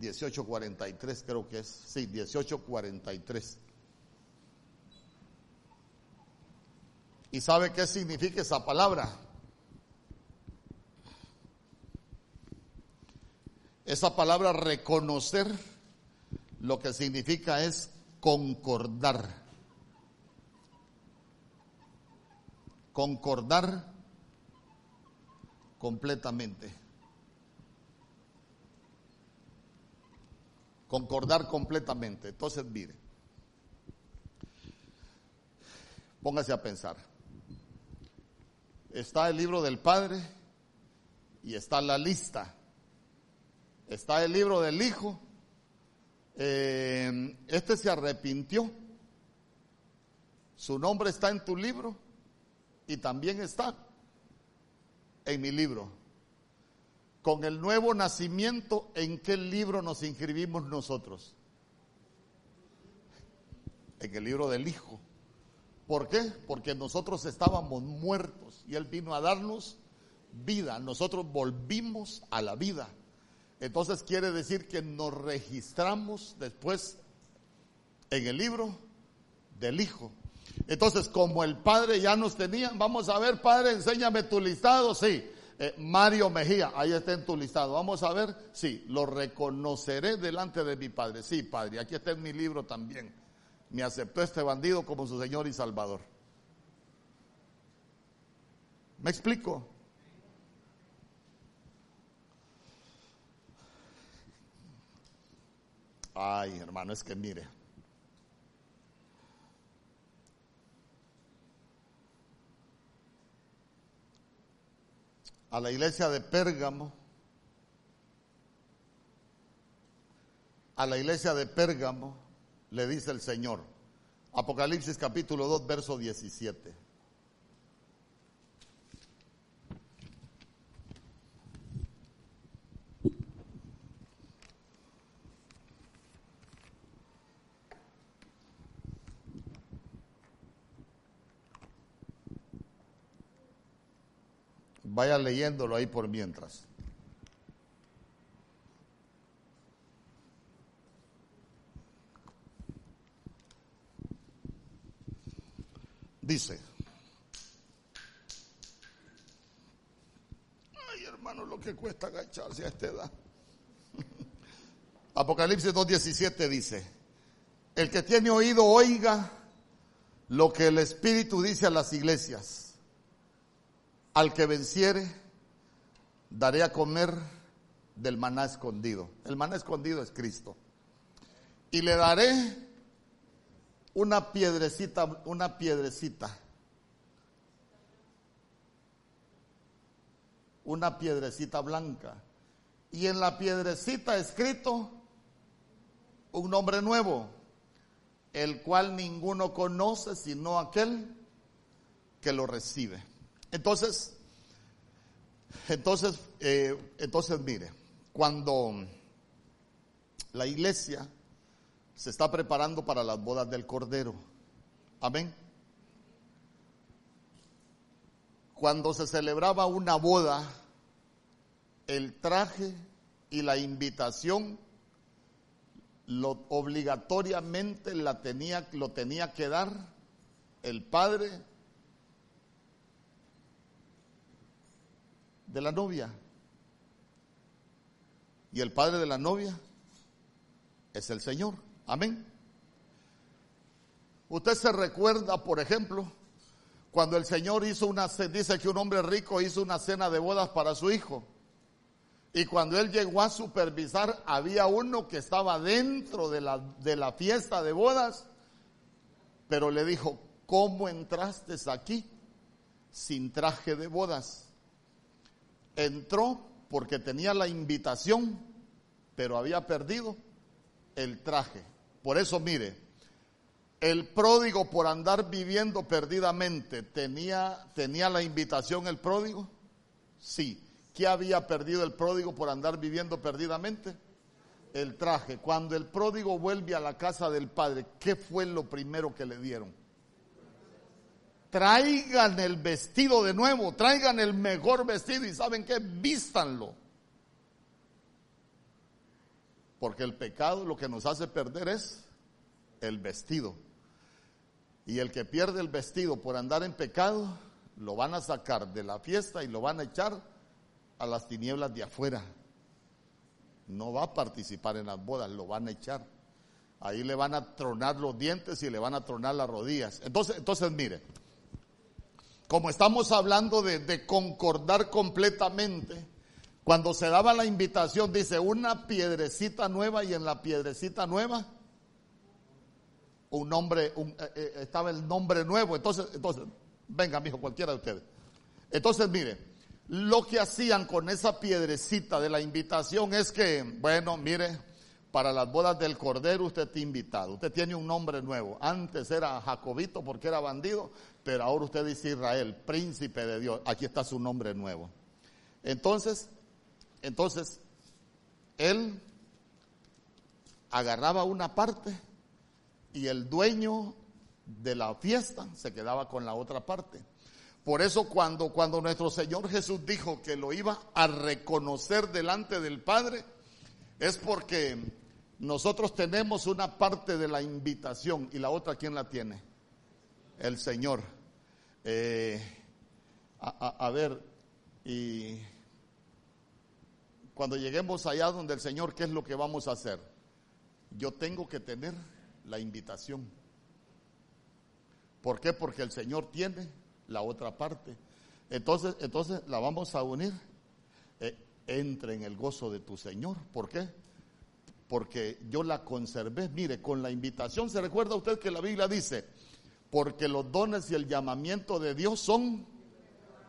1843, creo que es, sí, 1843. ¿Y sabe qué significa esa palabra? Esa palabra reconocer lo que significa es concordar. Concordar completamente. Concordar completamente. Entonces, mire, póngase a pensar. Está el libro del Padre y está la lista está el libro del Hijo. Eh, este se arrepintió. Su nombre está en tu libro y también está en mi libro. Con el nuevo nacimiento, ¿en qué libro nos inscribimos nosotros? En el libro del Hijo. ¿Por qué? Porque nosotros estábamos muertos y Él vino a darnos vida. Nosotros volvimos a la vida. Entonces quiere decir que nos registramos después en el libro del Hijo. Entonces, como el Padre ya nos tenía, vamos a ver, Padre, enséñame tu listado, sí. Eh, Mario Mejía, ahí está en tu listado. Vamos a ver, sí, lo reconoceré delante de mi Padre. Sí, Padre, aquí está en mi libro también. Me aceptó este bandido como su Señor y Salvador. ¿Me explico? Ay, hermano, es que mire. A la iglesia de Pérgamo, a la iglesia de Pérgamo le dice el Señor, Apocalipsis capítulo 2, verso 17. Vaya leyéndolo ahí por mientras. Dice, ay hermano, lo que cuesta agacharse a esta edad. Apocalipsis 2.17 dice, el que tiene oído oiga lo que el Espíritu dice a las iglesias. Al que venciere, daré a comer del maná escondido. El maná escondido es Cristo. Y le daré una piedrecita, una piedrecita. Una piedrecita blanca. Y en la piedrecita escrito un nombre nuevo, el cual ninguno conoce sino aquel que lo recibe. Entonces, entonces, eh, entonces mire, cuando la iglesia se está preparando para las bodas del Cordero, amén. Cuando se celebraba una boda, el traje y la invitación lo, obligatoriamente la tenía, lo tenía que dar el padre de la novia. Y el padre de la novia es el Señor. Amén. Usted se recuerda, por ejemplo, cuando el Señor hizo una, dice que un hombre rico hizo una cena de bodas para su hijo. Y cuando él llegó a supervisar, había uno que estaba dentro de la, de la fiesta de bodas, pero le dijo, ¿cómo entraste aquí sin traje de bodas? Entró porque tenía la invitación, pero había perdido el traje. Por eso mire, el pródigo por andar viviendo perdidamente, ¿tenía, tenía la invitación el pródigo? Sí ¿Qué había perdido el pródigo por andar viviendo perdidamente? El traje. Cuando el pródigo vuelve a la casa del padre, ¿qué fue lo primero que le dieron? Traigan el vestido de nuevo, traigan el mejor vestido y saben qué, vístanlo. Porque el pecado lo que nos hace perder es el vestido. Y el que pierde el vestido por andar en pecado, lo van a sacar de la fiesta y lo van a echar a las tinieblas de afuera. No va a participar en las bodas, lo van a echar. Ahí le van a tronar los dientes y le van a tronar las rodillas. Entonces, entonces mire, como estamos hablando de, concordar completamente, cuando se daba la invitación, dice una piedrecita nueva y en la piedrecita nueva un nombre, un, eh, eh, estaba el nombre nuevo. Entonces, entonces, venga, mijo, cualquiera de ustedes. Entonces, mire, lo que hacían con esa piedrecita de la invitación es que, bueno, mire, para las bodas del Cordero usted está invitado. Usted tiene un nombre nuevo. Antes era Jacobito porque era bandido, pero ahora usted dice Israel, príncipe de Dios. Aquí está su nombre nuevo. Entonces, entonces, él agarraba una parte y el dueño de la fiesta se quedaba con la otra parte. Por eso cuando, cuando nuestro Señor Jesús dijo que lo iba a reconocer delante del Padre, es porque nosotros tenemos una parte de la invitación y la otra, ¿quién la tiene? El Señor. Eh, a, ver, y cuando lleguemos allá donde el Señor, ¿qué es lo que vamos a hacer? Yo tengo que tener la invitación. ¿Por qué? Porque el Señor tiene la otra parte. Entonces, entonces la vamos a unir. Eh, entre en el gozo de tu Señor. ¿Por qué? Porque yo la conservé. Mire, con la invitación, ¿se recuerda usted que la Biblia dice? Porque los dones y el llamamiento de Dios son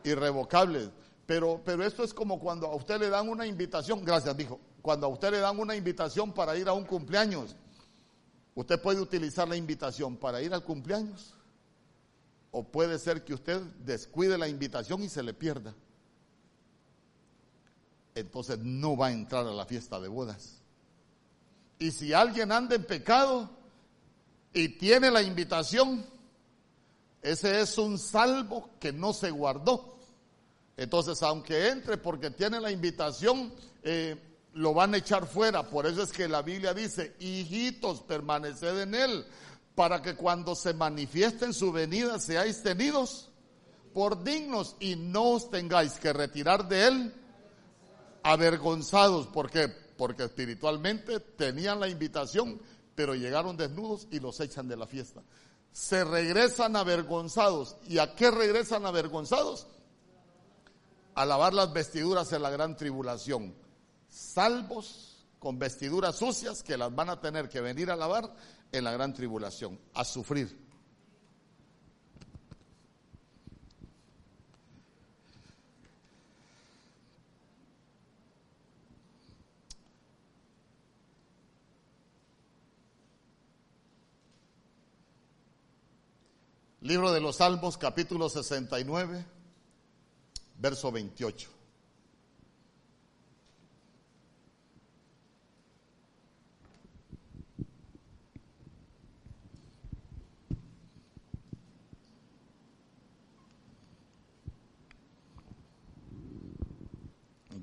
irrevocables. Pero, pero esto es como cuando a usted le dan una invitación, gracias, dijo, cuando a usted le dan una invitación para ir a un cumpleaños, usted puede utilizar la invitación para ir al cumpleaños o puede ser que usted descuide la invitación y se le pierda. Entonces no va a entrar a la fiesta de bodas. Y si alguien anda en pecado y tiene la invitación, ese es un salvo que no se guardó. Entonces, aunque entre porque tiene la invitación, eh, lo van a echar fuera. Por eso es que la Biblia dice, hijitos, permaneced en él, para que cuando se manifieste en su venida seáis tenidos por dignos y no os tengáis que retirar de él avergonzados. ¿Por qué? Porque espiritualmente tenían la invitación, pero llegaron desnudos y los echan de la fiesta. Se regresan avergonzados. ¿Y a qué regresan avergonzados? A lavar las vestiduras en la gran tribulación. Salvos con vestiduras sucias que las van a tener que venir a lavar en la gran tribulación, a sufrir. Libro de los Salmos, capítulo 69, verso 28.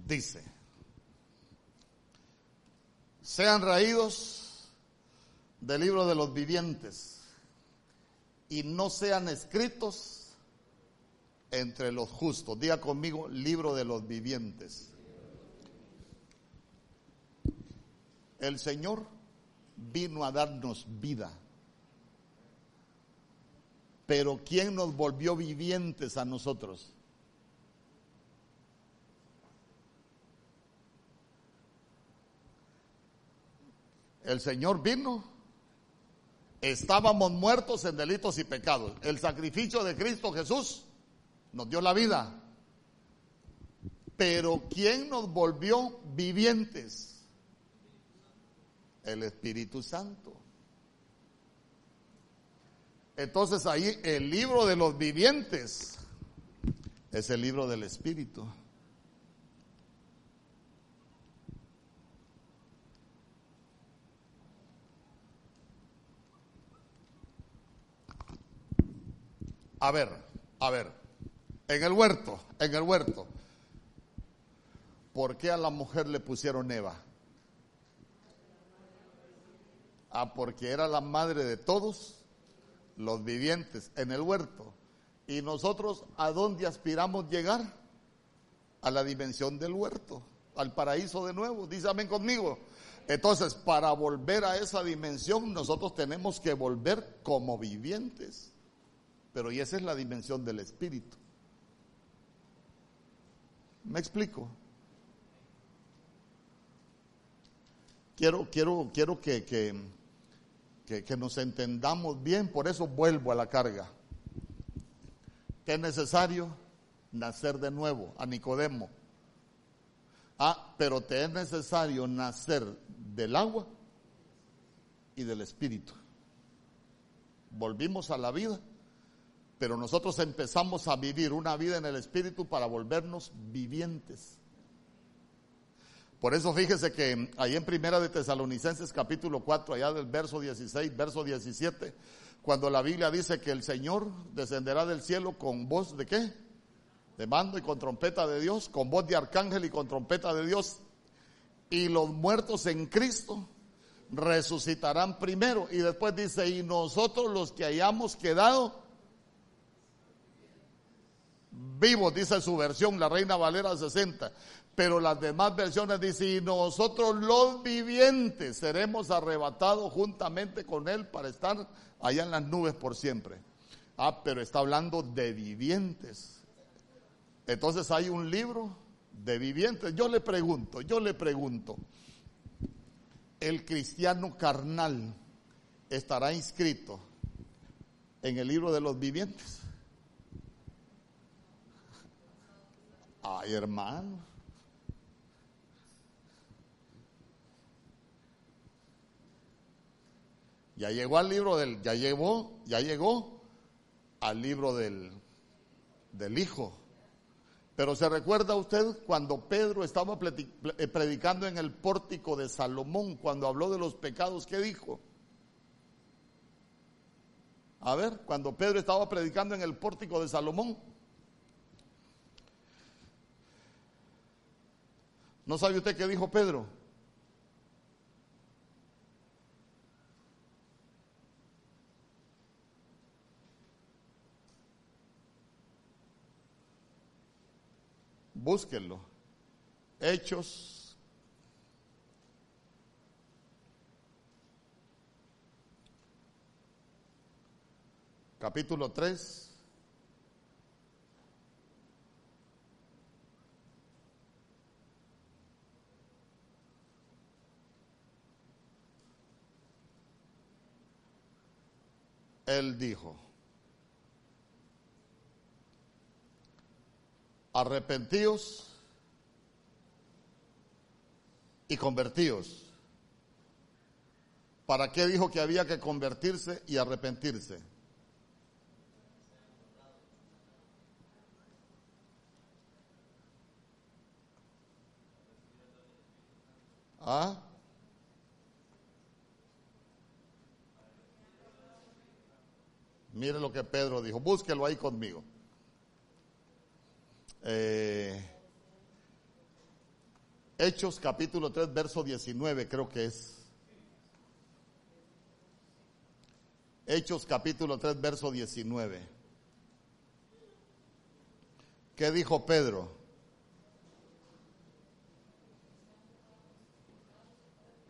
Dice, sean raídos del libro de los vivientes y no sean escritos entre los justos. Diga conmigo, libro de los vivientes. El Señor vino a darnos vida. Pero ¿quién nos volvió vivientes a nosotros? El Señor vino Estábamos muertos en delitos y pecados. El sacrificio de Cristo Jesús nos dio la vida. Pero ¿quién nos volvió vivientes? El Espíritu Santo. Entonces ahí el libro de los vivientes es el libro del Espíritu. A ver, a ver, en el huerto, en el huerto, ¿por qué a la mujer le pusieron Eva? Ah, porque era la madre de todos los vivientes en el huerto. ¿Y nosotros a dónde aspiramos llegar? A la dimensión del huerto, al paraíso de nuevo. Dígame conmigo. Entonces, para volver a esa dimensión, nosotros tenemos que volver como vivientes. Pero y esa es la dimensión del espíritu. ¿Me explico? Quiero, quiero, quiero que, que, que, nos entendamos bien, por eso vuelvo a la carga. Que es necesario nacer de nuevo, a Nicodemo. Ah, pero te es necesario nacer del agua y del espíritu. Volvimos a la vida pero nosotros empezamos a vivir una vida en el Espíritu para volvernos vivientes. Por eso fíjese que ahí en Primera de Tesalonicenses capítulo 4, allá del verso 16, verso 17, cuando la Biblia dice que el Señor descenderá del cielo con voz de qué? De mando y con trompeta de Dios, con voz de arcángel y con trompeta de Dios. Y los muertos en Cristo resucitarán primero. Y después dice, y nosotros los que hayamos quedado vivos, dice su versión, la Reina Valera 60. Pero las demás versiones dicen, y nosotros los vivientes seremos arrebatados juntamente con Él para estar allá en las nubes por siempre. Ah, pero está hablando de vivientes. Entonces hay un libro de vivientes. Yo le pregunto, yo le pregunto, ¿el cristiano carnal estará inscrito en el libro de los vivientes? Ay, hermano. Ya llegó al libro del, ya llegó, ya llegó al libro del, del Hijo. Pero se recuerda usted cuando Pedro estaba eh, predicando en el pórtico de Salomón, cuando habló de los pecados, ¿qué dijo? A ver, cuando Pedro estaba predicando en el pórtico de Salomón, ¿No sabe usted qué dijo Pedro? Búsquenlo. Hechos. Capítulo 3. Él dijo, arrepentíos y convertíos. ¿Para qué dijo que había que convertirse y arrepentirse? ¿Ah? Mire lo que Pedro dijo, búsquelo ahí conmigo. Eh, Hechos capítulo 3, verso 19 creo que es. Hechos capítulo 3, verso 19. ¿Qué dijo Pedro?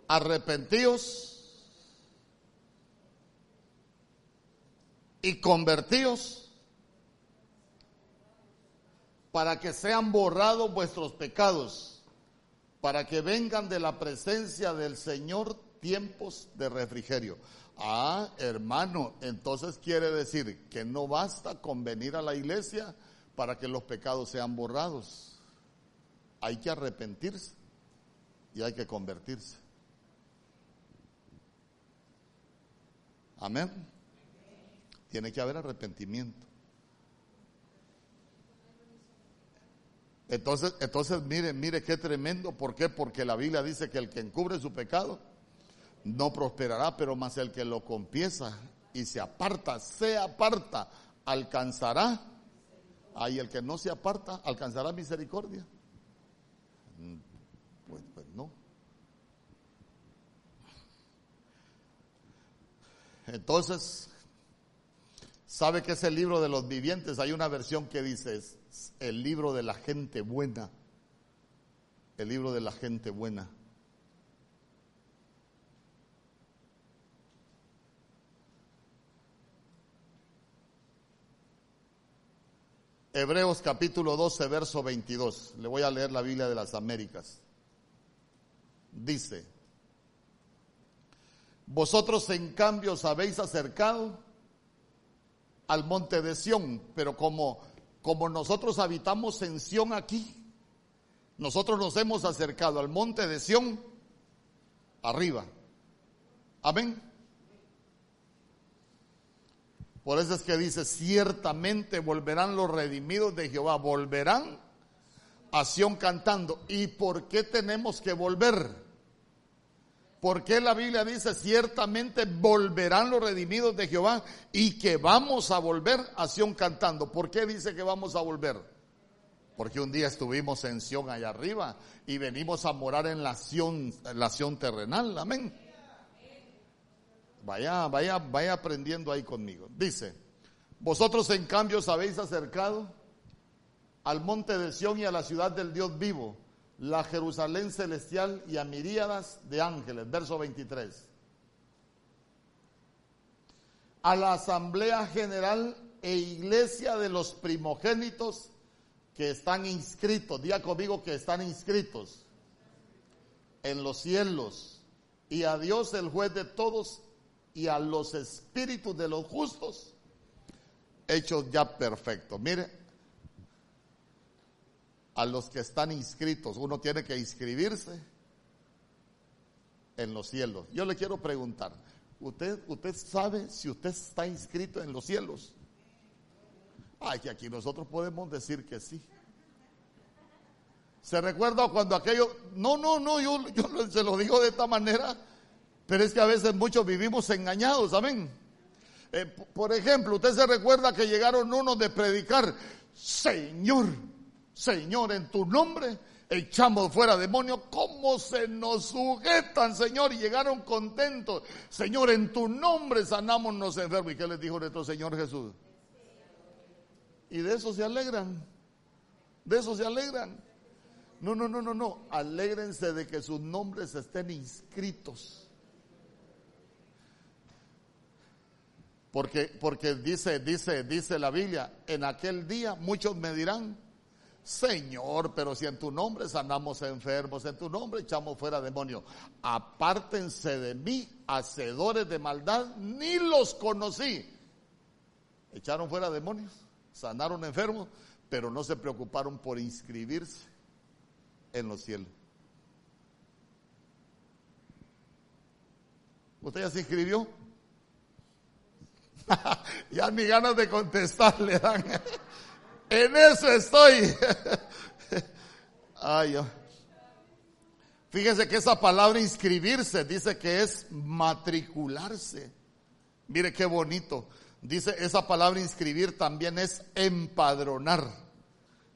Arrepentíos y convertíos para que sean borrados vuestros pecados, para que vengan de la presencia del Señor tiempos de refrigerio. Ah, hermano, entonces quiere decir que no basta con venir a la iglesia para que los pecados sean borrados. Hay que arrepentirse y hay que convertirse. Amén. Tiene que haber arrepentimiento. Entonces, entonces mire, mire qué tremendo. ¿Por qué? Porque la Biblia dice que el que encubre su pecado no prosperará, pero más el que lo confiesa y se aparta, se aparta, alcanzará. Ahí el que no se aparta, alcanzará misericordia. Mm, pues, pues no. Entonces, ¿sabe que es el libro de los vivientes? Hay una versión que dice, el libro de la gente buena. El libro de la gente buena. Hebreos capítulo 12, verso 22. Le voy a leer la Biblia de las Américas. Dice, vosotros en cambio os habéis acercado al monte de Sión, pero como como nosotros habitamos en Sión aquí, nosotros nos hemos acercado al monte de Sión arriba. Amén. Por eso es que dice, ciertamente volverán los redimidos de Jehová, volverán a Sión cantando. ¿Y por qué tenemos que volver? Porque la Biblia dice, ciertamente volverán los redimidos de Jehová y que vamos a volver a Sión cantando. ¿Por qué dice que vamos a volver? Porque un día estuvimos en Sión allá arriba y venimos a morar en la Sión, la Sión terrenal. Amén. Vaya, vaya, vaya aprendiendo ahí conmigo. Dice, vosotros en cambio os habéis acercado al monte de Sión y a la ciudad del Dios vivo la Jerusalén celestial y a miríadas de ángeles. Verso 23. A la asamblea general e iglesia de los primogénitos que están inscritos, diga conmigo que están inscritos en los cielos, y a Dios el juez de todos, y a los espíritus de los justos, hechos ya perfectos. Mire, a los que están inscritos. Uno tiene que inscribirse en los cielos. Yo le quiero preguntar, ¿usted, usted sabe si usted está inscrito en los cielos? Ay, que aquí nosotros podemos decir que sí. ¿Se recuerda cuando aquello, no, no, no, yo, yo se lo digo de esta manera, pero es que a veces muchos vivimos engañados, amén. Eh, por ejemplo, usted se recuerda que llegaron unos de predicar, Señor, Señor, en tu nombre echamos fuera demonios, ¿cómo se nos sujetan, Señor? Y llegaron contentos. Señor, en tu nombre sanamos los enfermos. ¿Y qué les dijo nuestro Señor Jesús? Y de eso se alegran. De eso se alegran. No, no, no, no, no. Alégrense de que sus nombres estén inscritos. Porque, porque dice, dice, dice la Biblia, en aquel día muchos me dirán, Señor, pero si en tu nombre sanamos enfermos, en tu nombre echamos fuera demonios. Apártense de mí, hacedores de maldad, ni los conocí. Echaron fuera demonios, sanaron enfermos, pero no se preocuparon por inscribirse en los cielos. ¿Usted ya se inscribió? ya ni ganas de contestar le dan. En eso estoy. Ay, Fíjese que esa palabra inscribirse dice que es matricularse. Mire qué bonito. Dice esa palabra inscribir también es empadronar.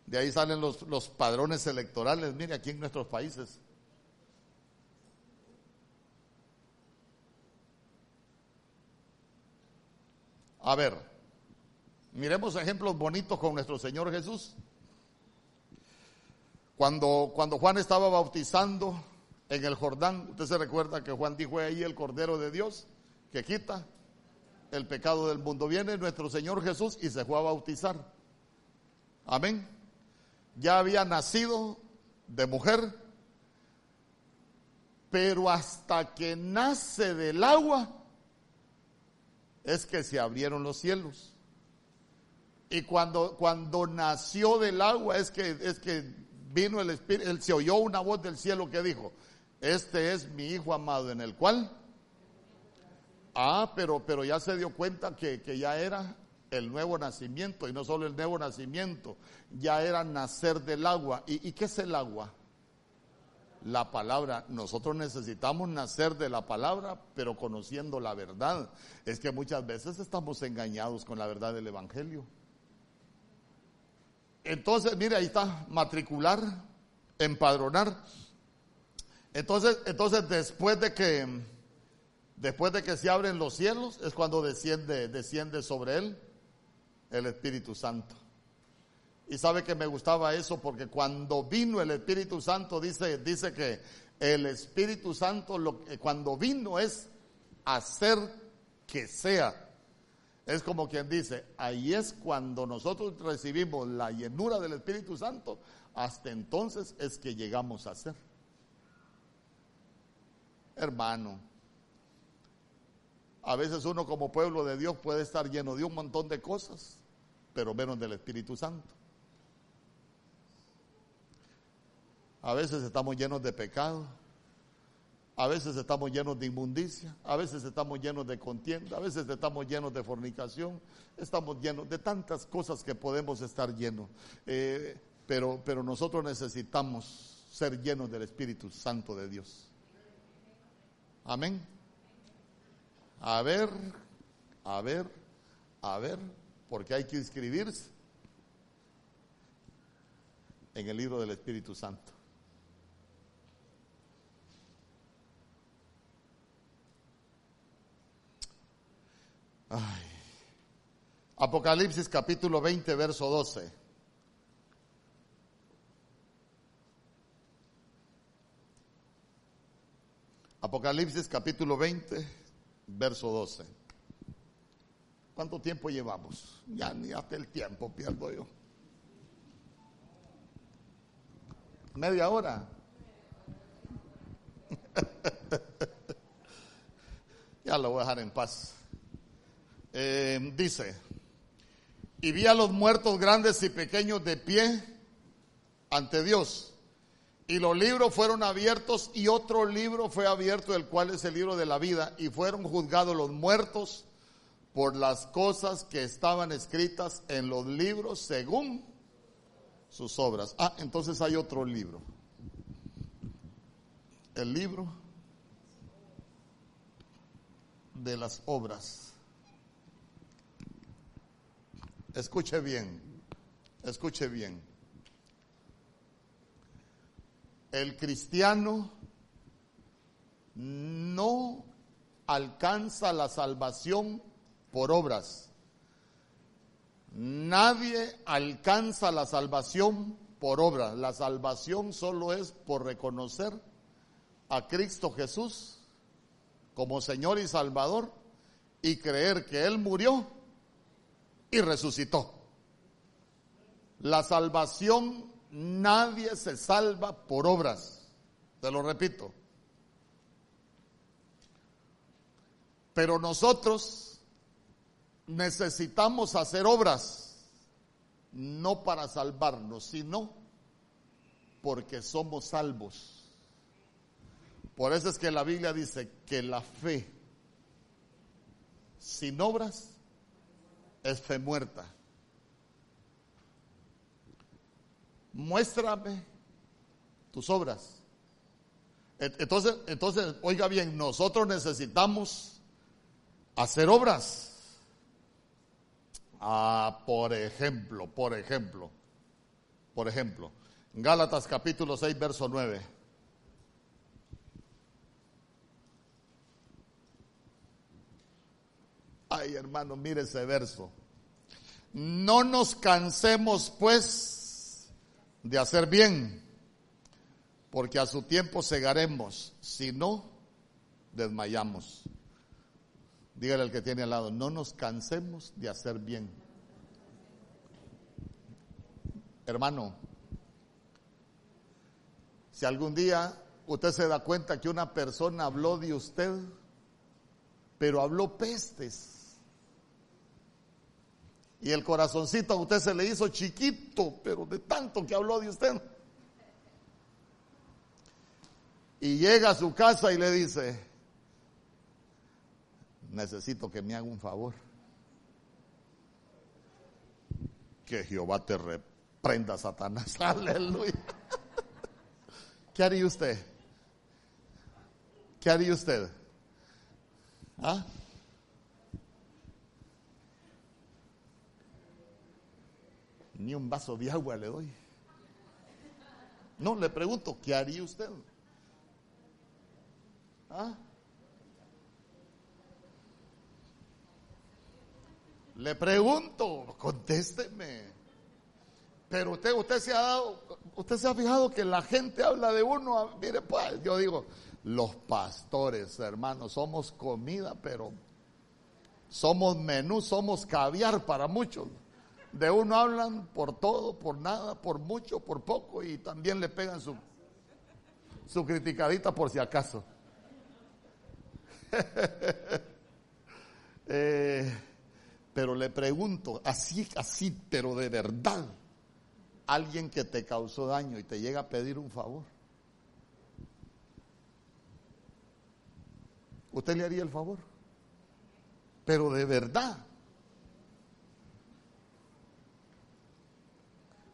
De ahí salen los, los padrones electorales. Mire aquí en nuestros países. A ver, Miremos ejemplos bonitos con nuestro Señor Jesús. Cuando, cuando Juan estaba bautizando en el Jordán, usted se recuerda que Juan dijo ahí el Cordero de Dios que quita el pecado del mundo. Viene nuestro Señor Jesús y se fue a bautizar. Amén. Ya había nacido de mujer, pero hasta que nace del agua es que se abrieron los cielos. Y cuando, cuando nació del agua es que, es que vino el Espíritu, él se oyó una voz del cielo que dijo, este es mi hijo amado en el cual... Ah, pero, pero ya se dio cuenta que, ya era el nuevo nacimiento y no solo el nuevo nacimiento, ya era nacer del agua. ¿Y, ¿Y, qué es el agua? La palabra. Nosotros necesitamos nacer de la palabra, pero conociendo la verdad. Es que muchas veces estamos engañados con la verdad del Evangelio. Entonces, mire, ahí está, matricular, empadronar. Entonces, entonces después de que después de que se abren los cielos es cuando desciende desciende sobre él el Espíritu Santo. Y sabe que me gustaba eso porque cuando vino el Espíritu Santo dice dice que el Espíritu Santo lo, cuando vino es hacer que sea es como quien dice, ahí es cuando nosotros recibimos la llenura del Espíritu Santo, hasta entonces es que llegamos a ser. Hermano, a veces uno como pueblo de Dios puede estar lleno de un montón de cosas, pero menos del Espíritu Santo. A veces estamos llenos de pecado, a veces estamos llenos de inmundicia, a veces estamos llenos de contienda, a veces estamos llenos de fornicación, estamos llenos de tantas cosas que podemos estar llenos. Eh, pero, pero nosotros necesitamos ser llenos del Espíritu Santo de Dios. Amén. A ver, a ver, a ver, porque hay que inscribirse en el libro del Espíritu Santo. Apocalipsis capítulo 20, verso 12. Apocalipsis capítulo 20, verso 12. ¿Cuánto tiempo llevamos? Ya ni hasta el tiempo pierdo yo. Media hora. ya lo voy a dejar en paz. Eh, dice, y vi a los muertos grandes y pequeños de pie ante Dios. Y los libros fueron abiertos y otro libro fue abierto, el cual es el libro de la vida, y fueron juzgados los muertos por las cosas que estaban escritas en los libros según sus obras. Ah, entonces hay otro libro. El libro de las obras. Escuche bien, escuche bien. el cristiano no alcanza la salvación por obras. Nadie alcanza la salvación por obras. La salvación solo es por reconocer a Cristo Jesús como Señor y Salvador y creer que Él murió y resucitó. La salvación, nadie se salva por obras. Te lo repito. Pero nosotros necesitamos hacer obras, no para salvarnos, sino porque somos salvos. Por eso es que la Biblia dice que la fe sin obras es fe muerta. Muéstrame tus obras. Entonces, entonces, oiga bien, nosotros necesitamos hacer obras. Ah, por ejemplo, por ejemplo, por ejemplo, Gálatas capítulo 6, verso 9. Ay, hermano, mire ese verso. No nos cansemos, pues, de hacer bien, porque a su tiempo segaremos, si no, desmayamos. Dígale al que tiene al lado, no nos cansemos de hacer bien. Hermano, si algún día usted se da cuenta que una persona habló de usted, pero habló pestes, y el corazoncito a usted se le hizo chiquito, pero de tanto que habló de usted. Y llega a su casa y le dice, necesito que me haga un favor. Que Jehová te reprenda, Satanás. Aleluya. ¿Qué haría usted? ¿Qué haría usted? ¿Ah? Ni un vaso de agua le doy. No, le pregunto, ¿qué haría usted? ¿Ah? Le pregunto, contésteme. Pero usted, usted se ha dado, usted se ha fijado que la gente habla de uno. Mire, pues, yo digo, los pastores, hermanos, somos comida, pero somos menú, somos caviar para muchos. De uno hablan por todo, por nada, por mucho, por poco, y también le pegan su, su criticadita por si acaso. eh, pero le pregunto, así, así, pero de verdad, alguien que te causó daño y te llega a pedir un favor, ¿usted le haría el favor? Pero de verdad.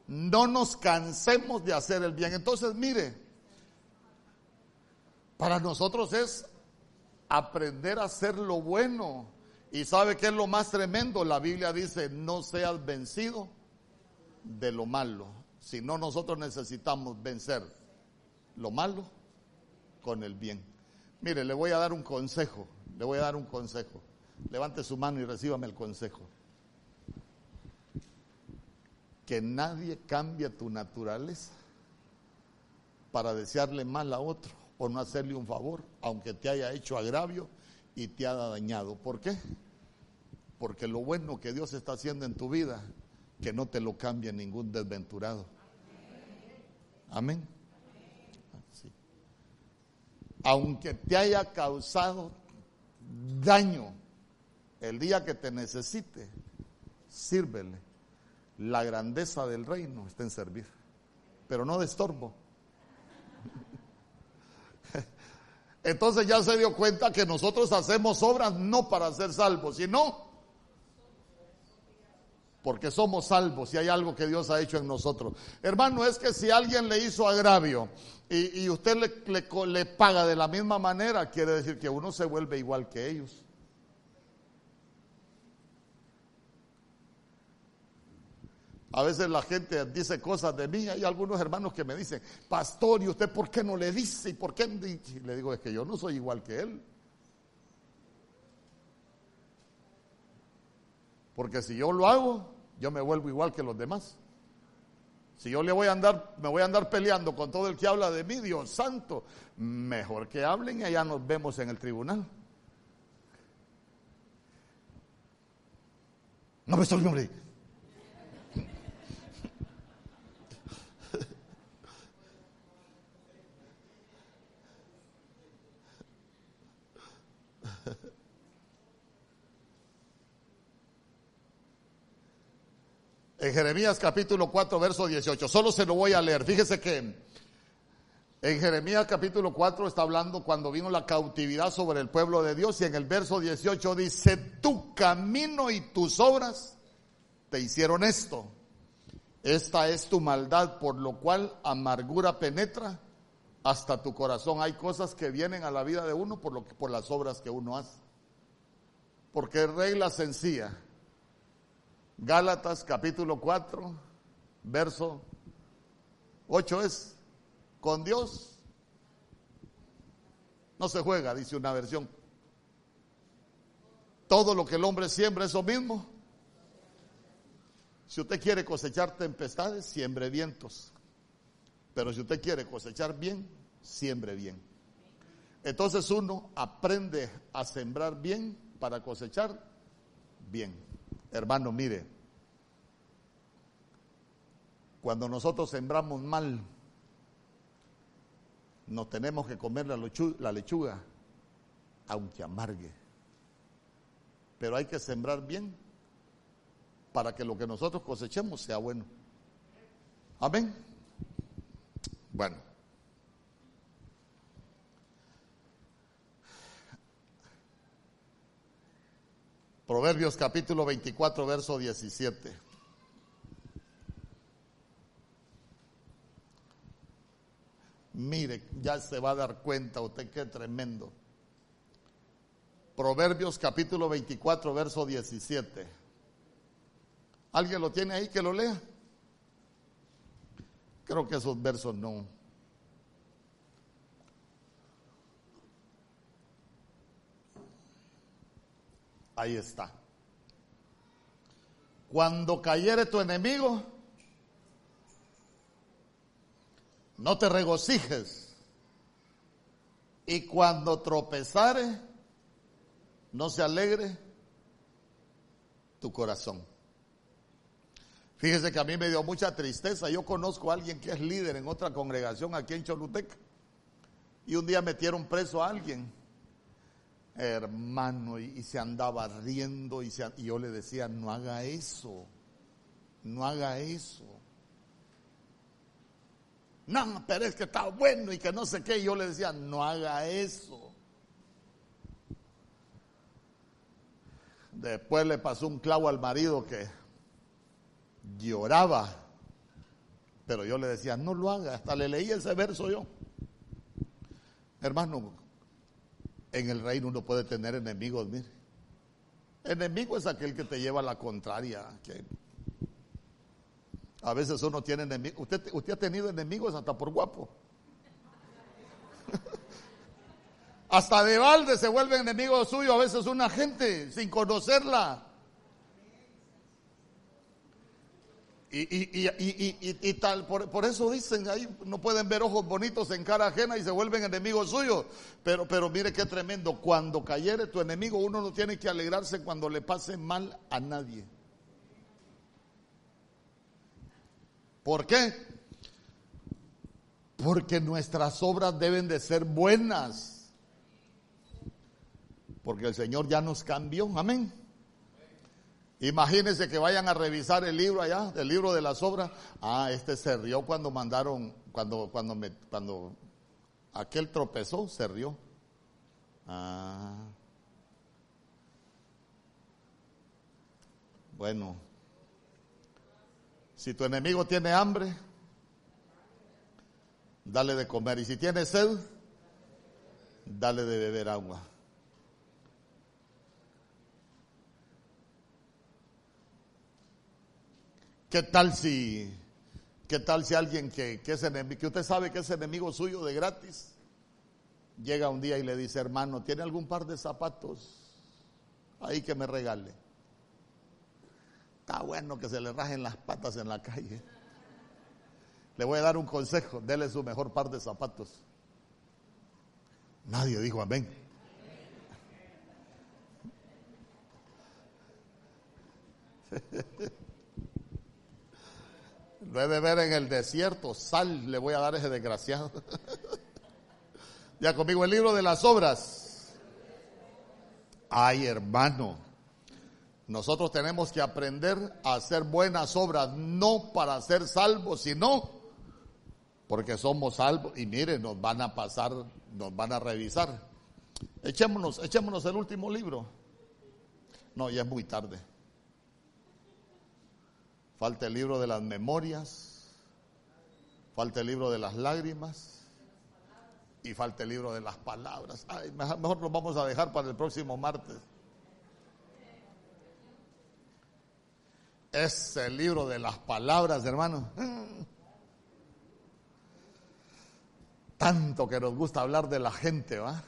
No nos cansemos de hacer el bien. Entonces, mire, para nosotros es aprender a hacer lo bueno y sabe que es lo más tremendo, la Biblia dice, no seas vencido de lo malo, sino nosotros necesitamos vencer lo malo con el bien. Mire, le voy a dar un consejo, le voy a dar un consejo. Levante su mano y recíbame el consejo. Que nadie cambie tu naturaleza para desearle mal a otro o no hacerle un favor, aunque te haya hecho agravio y te ha dañado. ¿Por qué? Porque lo bueno que Dios está haciendo en tu vida, que no te lo cambie ningún desventurado. Amén. Aunque te haya causado daño el día que te necesite, sírvele. La grandeza del reino está en servir, pero no de estorbo. Entonces ya se dio cuenta que nosotros hacemos obras no para ser salvos, sino porque somos salvos y hay algo que Dios ha hecho en nosotros. Hermano, es que si alguien le hizo agravio y, usted le, le, paga de la misma manera, quiere decir que uno se vuelve igual que ellos. A veces la gente dice cosas de mí. Hay algunos hermanos que me dicen, pastor, ¿y usted por qué no le dice? ¿Y por qué? Le digo, es que yo no soy igual que él. Porque si yo lo hago, yo me vuelvo igual que los demás. Si yo le voy a andar, me voy a andar peleando con todo el que habla de mí, Dios santo, mejor que hablen y allá nos vemos en el tribunal. No me estoy. En Jeremías capítulo 4, verso 18. Solo se lo voy a leer. Fíjese que en Jeremías capítulo 4 está hablando cuando vino la cautividad sobre el pueblo de Dios y en el verso 18 dice, tu camino y tus obras te hicieron esto. Esta es tu maldad, por lo cual amargura penetra hasta tu corazón. Hay cosas que vienen a la vida de uno por, lo que, por las obras que uno hace. Porque regla sencilla Gálatas capítulo 4, verso 8 es, con Dios no se juega, dice una versión. Todo lo que el hombre siembra es lo mismo. Si usted quiere cosechar tempestades, siembre vientos. Pero si usted quiere cosechar bien, siembre bien. Entonces uno aprende a sembrar bien para cosechar bien. Hermano, mire, cuando nosotros sembramos mal, nos tenemos que comer la lechuga, aunque amargue. Pero hay que sembrar bien para que lo que nosotros cosechemos sea bueno. Amén. Bueno. Proverbios capítulo 24, verso 17. Mire, ya se va a dar cuenta usted qué tremendo. Proverbios capítulo 24, verso 17. ¿Alguien lo tiene ahí que lo lea? Creo que esos versos no. Ahí está. Cuando cayere tu enemigo, no te regocijes. Y cuando tropezare, no se alegre tu corazón. Fíjese que a mí me dio mucha tristeza. Yo conozco a alguien que es líder en otra congregación aquí en Cholutec. Y un día metieron preso a alguien hermano, y, se andaba riendo y, y yo le decía, no haga eso, no haga eso. No, pero es que está bueno y que no sé qué. Y yo le decía, no haga eso. Después le pasó un clavo al marido que lloraba. Pero yo le decía, no lo haga. Hasta le leí ese verso yo. Hermano, en el reino uno puede tener enemigos, mire. Enemigo es aquel que te lleva la contraria. Que a veces uno tiene enemigos. Usted, usted ha tenido enemigos hasta por guapo. hasta de balde se vuelve enemigo suyo a veces una gente sin conocerla. Y, y, y, y, tal, por, por, eso dicen ahí, no pueden ver ojos bonitos en cara ajena y se vuelven enemigos suyos. Pero, pero mire qué tremendo, cuando cayere tu enemigo, uno no tiene que alegrarse cuando le pase mal a nadie. ¿Por qué? Porque nuestras obras deben de ser buenas. Porque el Señor ya nos cambió, amén. Imagínense que vayan a revisar el libro allá, el libro de las obras. Ah, este se rió cuando mandaron, cuando, cuando me, cuando aquel tropezó, se rió. Ah. Bueno, si tu enemigo tiene hambre, dale de comer. Y si tiene sed, dale de beber agua. ¿Qué tal si, qué tal si alguien que, que, es que usted sabe que es enemigo suyo de gratis, llega un día y le dice, hermano, ¿tiene algún par de zapatos ahí que me regale? Está bueno que se le rajen las patas en la calle. Le voy a dar un consejo, dele su mejor par de zapatos. Nadie dijo amén. Lo he de ver en el desierto, sal le voy a dar ese desgraciado. ya conmigo el libro de las obras. Ay, hermano, nosotros tenemos que aprender a hacer buenas obras, no para ser salvos, sino porque somos salvos. Y mire, nos van a pasar, nos van a revisar. Echémonos, echémonos el último libro. No, ya es muy tarde. Falta el libro de las memorias, falta el libro de las lágrimas y falta el libro de las palabras. Ay, mejor nos vamos a dejar para el próximo martes. Es el libro de las palabras, hermano. Tanto que nos gusta hablar de la gente, ¿va?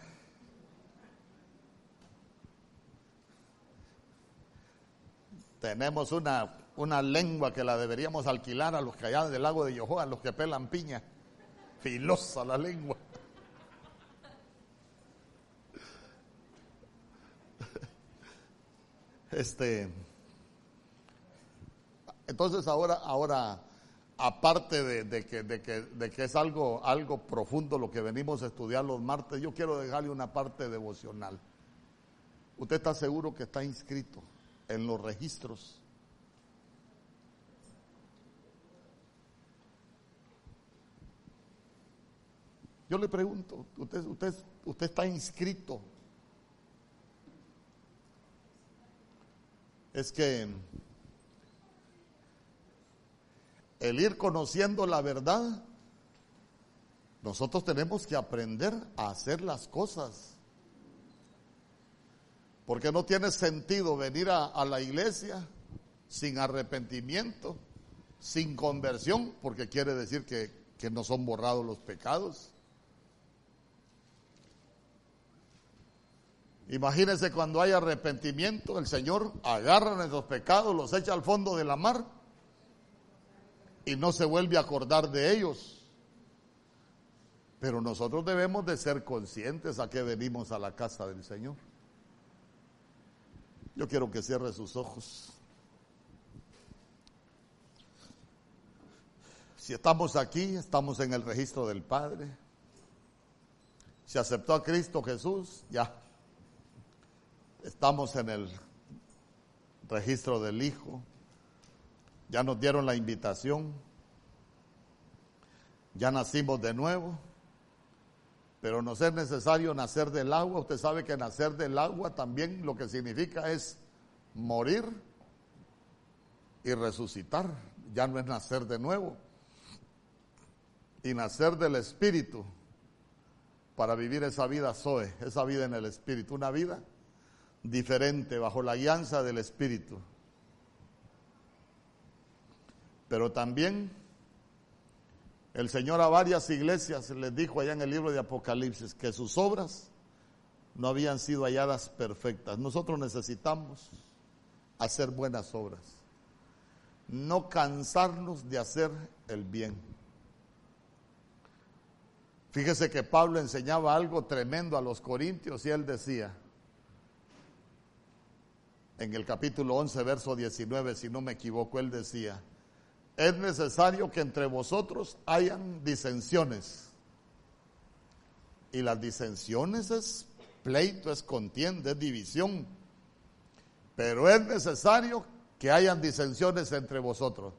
Tenemos una, una lengua que la deberíamos alquilar a los que allá del lago de Yohoa, a los que pelan piña. Filosa la lengua. Este entonces ahora, ahora aparte de, que, de, que, de, que, es algo, algo profundo lo que venimos a estudiar los martes, yo quiero dejarle una parte devocional. ¿Usted está seguro que está inscrito en los registros? Yo le pregunto, ¿usted, usted, usted está inscrito? Es que el ir conociendo la verdad, nosotros tenemos que aprender a hacer las cosas. Porque no tiene sentido venir a, la iglesia sin arrepentimiento, sin conversión, porque quiere decir que, que no son borrados los pecados. Imagínense cuando hay arrepentimiento, el Señor agarra nuestros pecados, los echa al fondo de la mar y no se vuelve a acordar de ellos. Pero nosotros debemos de ser conscientes a que venimos a la casa del Señor. Yo quiero que cierre sus ojos. Si estamos aquí, estamos en el registro del Padre. Si aceptó a Cristo Jesús, ya. Estamos en el registro del Hijo ya nos dieron la invitación, ya nacimos de nuevo, pero no es necesario nacer del agua. Usted sabe que nacer del agua también lo que significa es morir y resucitar. Ya no es nacer de nuevo. Y nacer del Espíritu para vivir esa vida Zoe, esa vida en el Espíritu, una vida diferente bajo la guianza del Espíritu. Pero también el Señor a varias iglesias les dijo allá en el libro de Apocalipsis que sus obras no habían sido halladas perfectas. Nosotros necesitamos hacer buenas obras, no cansarnos de hacer el bien. Fíjese que Pablo enseñaba algo tremendo a los corintios y él decía, en el capítulo 11, verso 19, si no me equivoco, él decía, es necesario que entre vosotros hayan disensiones. Y las disensiones es pleito, es contienda, es división. Pero es necesario que hayan disensiones entre vosotros.